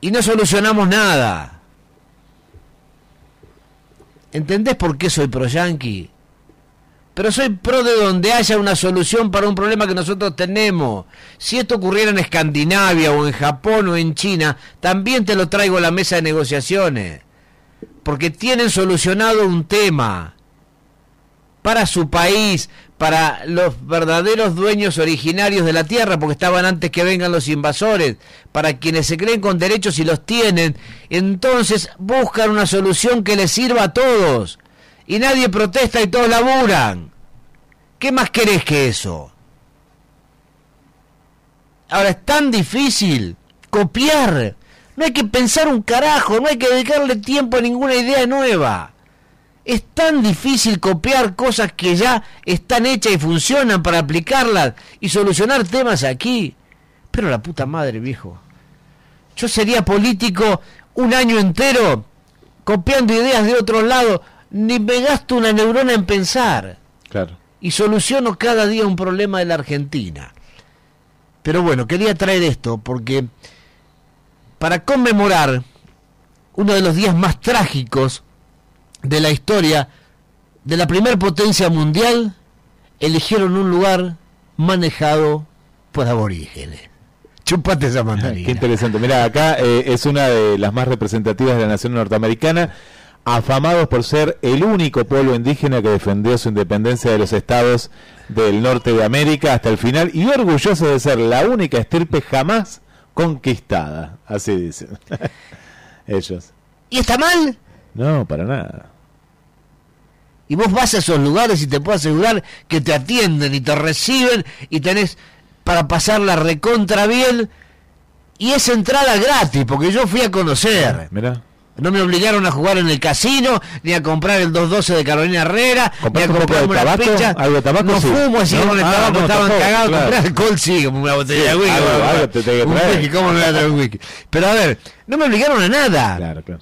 Y no solucionamos nada. ¿Entendés por qué soy pro yanqui? Pero soy pro de donde haya una solución para un problema que nosotros tenemos. Si esto ocurriera en Escandinavia o en Japón o en China, también te lo traigo a la mesa de negociaciones. Porque tienen solucionado un tema para su país, para los verdaderos dueños originarios de la tierra, porque estaban antes que vengan los invasores, para quienes se creen con derechos y los tienen, entonces buscan una solución que les sirva a todos. Y nadie protesta y todos laburan. ¿Qué más querés que eso? Ahora es tan difícil copiar. No hay que pensar un carajo, no hay que dedicarle tiempo a ninguna idea nueva. Es tan difícil copiar cosas que ya están hechas y funcionan para aplicarlas y solucionar temas aquí. Pero la puta madre, viejo. Yo sería político un año entero copiando ideas de otros lados. Ni me gasto una neurona en pensar. Claro. Y soluciono cada día un problema de la Argentina. Pero bueno, quería traer esto porque para conmemorar uno de los días más trágicos de la historia de la primer potencia mundial, eligieron un lugar manejado por aborígenes. Chupate esa mandarina. Qué interesante. Mira, acá eh, es una de las más representativas de la nación norteamericana, afamados por ser el único pueblo indígena que defendió su independencia de los estados del norte de América hasta el final y orgulloso de ser la única estirpe jamás conquistada. Así dicen ellos. ¿Y está mal? No, para nada. Y vos vas a esos lugares y te puedo asegurar que te atienden y te reciben y tenés para pasar la recontra bien. Y es entrada gratis, porque yo fui a conocer. Mira. No me obligaron a jugar en el casino, ni a comprar el 212 de Carolina Herrera, ni a comprarme una tabaco? picha. ¿Algo de tabaco? No Sí. fumo así ¿No? con el Ah, tabaco, no, estaban tampoco, cagados. claro. Compré alcohol, sí, como una botella de whisky. Algo- algo te un whisky, ¿cómo no voy a traer un whisky? Pero a ver, no me obligaron a nada. Claro, claro.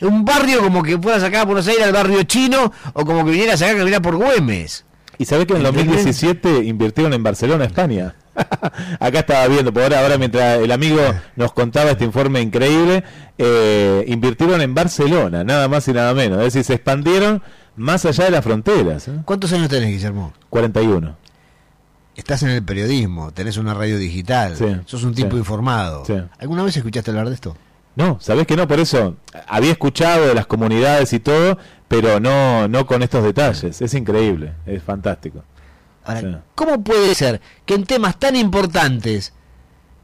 Un barrio como que fueras acá a Buenos Aires al barrio chino, o como que vinieras acá a caminar por Güemes. Y sabés que en ¿Entendés? 2017 invirtieron en Barcelona, España. Acá estaba viendo, por ahora, ahora mientras el amigo nos contaba este informe increíble, eh, invirtieron en Barcelona, nada más y nada menos. Es decir, se expandieron más allá de las fronteras. ¿eh? ¿Cuántos años tenés, Guillermo? 41. Estás en el periodismo, tenés una radio digital, Sí, sos un tipo sí, informado. sí. ¿Alguna vez escuchaste hablar de esto? No, ¿sabés que no? Por eso había escuchado de las comunidades y todo, pero no, no con estos detalles. Es increíble, es fantástico. Ahora, Sí. ¿cómo puede ser que en temas tan importantes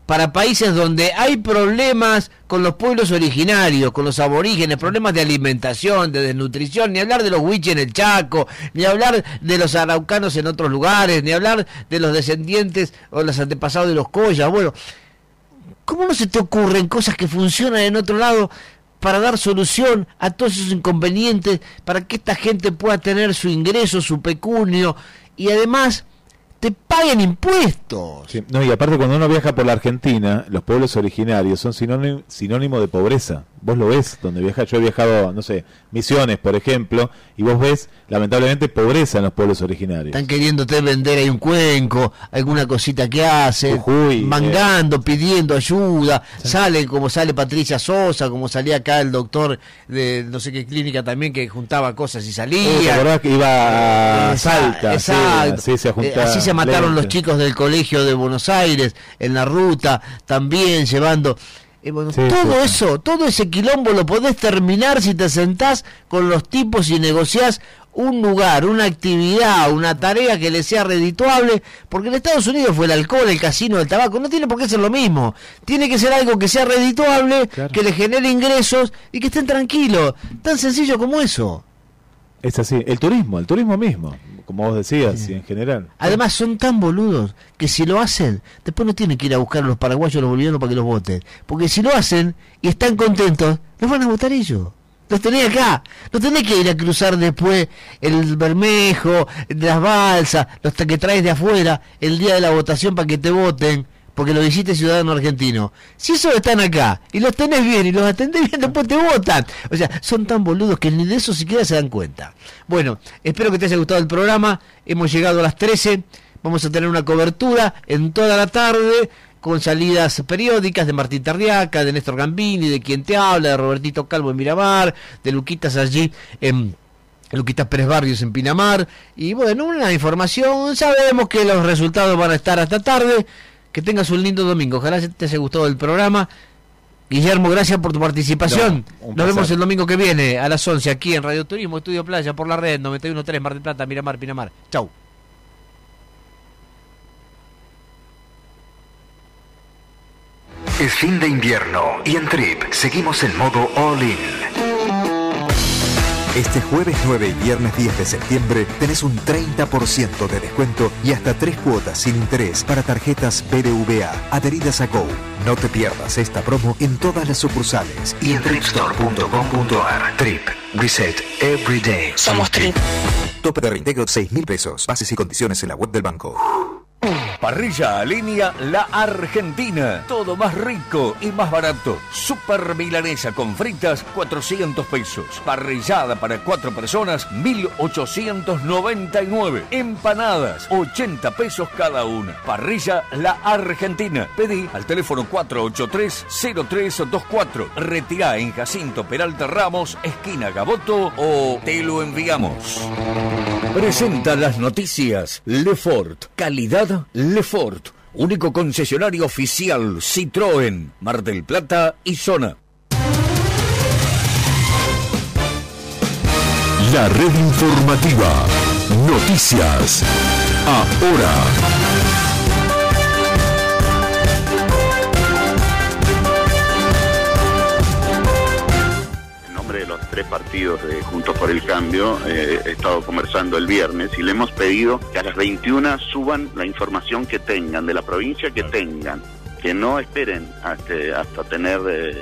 para países donde hay problemas con los pueblos originarios, con los aborígenes, problemas de alimentación, de desnutrición, ni hablar de los huiches en el Chaco, ni hablar de los araucanos en otros lugares, ni hablar de los descendientes o los antepasados de los collas, bueno, ¿cómo no se te ocurren cosas que funcionan en otro lado para dar solución a todos esos inconvenientes, para que esta gente pueda tener su ingreso, su pecunio y además te paguen impuestos? No, y aparte cuando uno viaja por la Argentina, los pueblos originarios son sinónimo de pobreza. Vos lo ves, donde viaja, yo he viajado, no sé, Misiones, por ejemplo, y vos ves, lamentablemente, pobreza en los pueblos originarios. Están queriéndote vender ahí un cuenco, alguna cosita que hacen, mangando, pidiendo ayuda, sale como sale Patricia Sosa, como salía acá el doctor de no sé qué clínica también que juntaba cosas y Eh, ¿te salía. acordás que iba a Esa- Salta? Sí, así se Eh, junta así se mataron los chicos del colegio de Buenos Aires en la ruta, también llevando. Eh, bueno, Sí, todo sí. eso, todo ese quilombo lo podés terminar si te sentás con los tipos y negociás un lugar, una actividad, una tarea que le sea redituable, porque en Estados Unidos fue el alcohol, el casino, el tabaco, no tiene por qué ser lo mismo. Tiene que ser algo que sea redituable, que le genere ingresos y que estén tranquilos. Tan sencillo como eso. Es así, el turismo, el turismo mismo, como vos decías, y en general. Además son tan boludos que si lo hacen, después no tienen que ir a buscar a los paraguayos o los bolivianos para que los voten. Porque si lo hacen y están contentos, los van a votar ellos. Los tenés acá. No tenés que ir a cruzar después el Bermejo, las balsas, los que traes de afuera el día de la votación para que te voten. Porque lo hiciste ciudadano argentino. Si esos están acá y los tenés bien y los atendés bien, después te votan. O sea, son tan boludos que ni de eso siquiera se dan cuenta. Bueno, espero que te haya gustado el programa. Hemos llegado a las 13. Vamos a tener una cobertura en toda la tarde con salidas periódicas de Martín Tarriaca, de Néstor Gambini, de quien te habla, de Robertito Calvo en Miramar, de Luquitas allí en Luquitas Pérez Barrios en Pinamar. Y bueno, una información. Sabemos que los resultados van a estar hasta tarde. Que tengas un lindo domingo. Ojalá te haya gustado el programa. Guillermo, gracias por tu participación. No, Nos vemos el domingo que viene a las 11 aquí en Radio Turismo, Estudio Playa, por la red 913 Mar del Plata, Miramar, Pinamar. Chau. Es fin de invierno y en Trip seguimos en modo all in. Este jueves 9 y viernes 10 de septiembre tenés un 30% de descuento y hasta tres cuotas sin interés para tarjetas BBVA adheridas a Go. No te pierdas esta promo en todas las sucursales Y en tripstore.com.ar. Trip. Reset every day. Somos Trip. Tope de reintegro 6 mil pesos. Bases y condiciones en la web del banco. Parrilla a línea La Argentina. Todo más rico y más barato. Super milanesa con fritas, 400 pesos. Parrillada para cuatro personas, 1899. Empanadas, 80 pesos cada una. Parrilla La Argentina. Pedí al teléfono 483-0324. Retirá en Jacinto Peralta Ramos, esquina Gaboto o te lo enviamos. Presenta las noticias Lefort. Calidad Lefort. Único concesionario oficial Citroën, Mar del Plata y Zona. La red informativa. Noticias. Ahora. Tres partidos de Juntos por el Cambio, eh, he estado conversando el viernes y le hemos pedido que a las 21 suban la información que tengan, de la provincia que tengan, que no esperen hasta, hasta tener eh,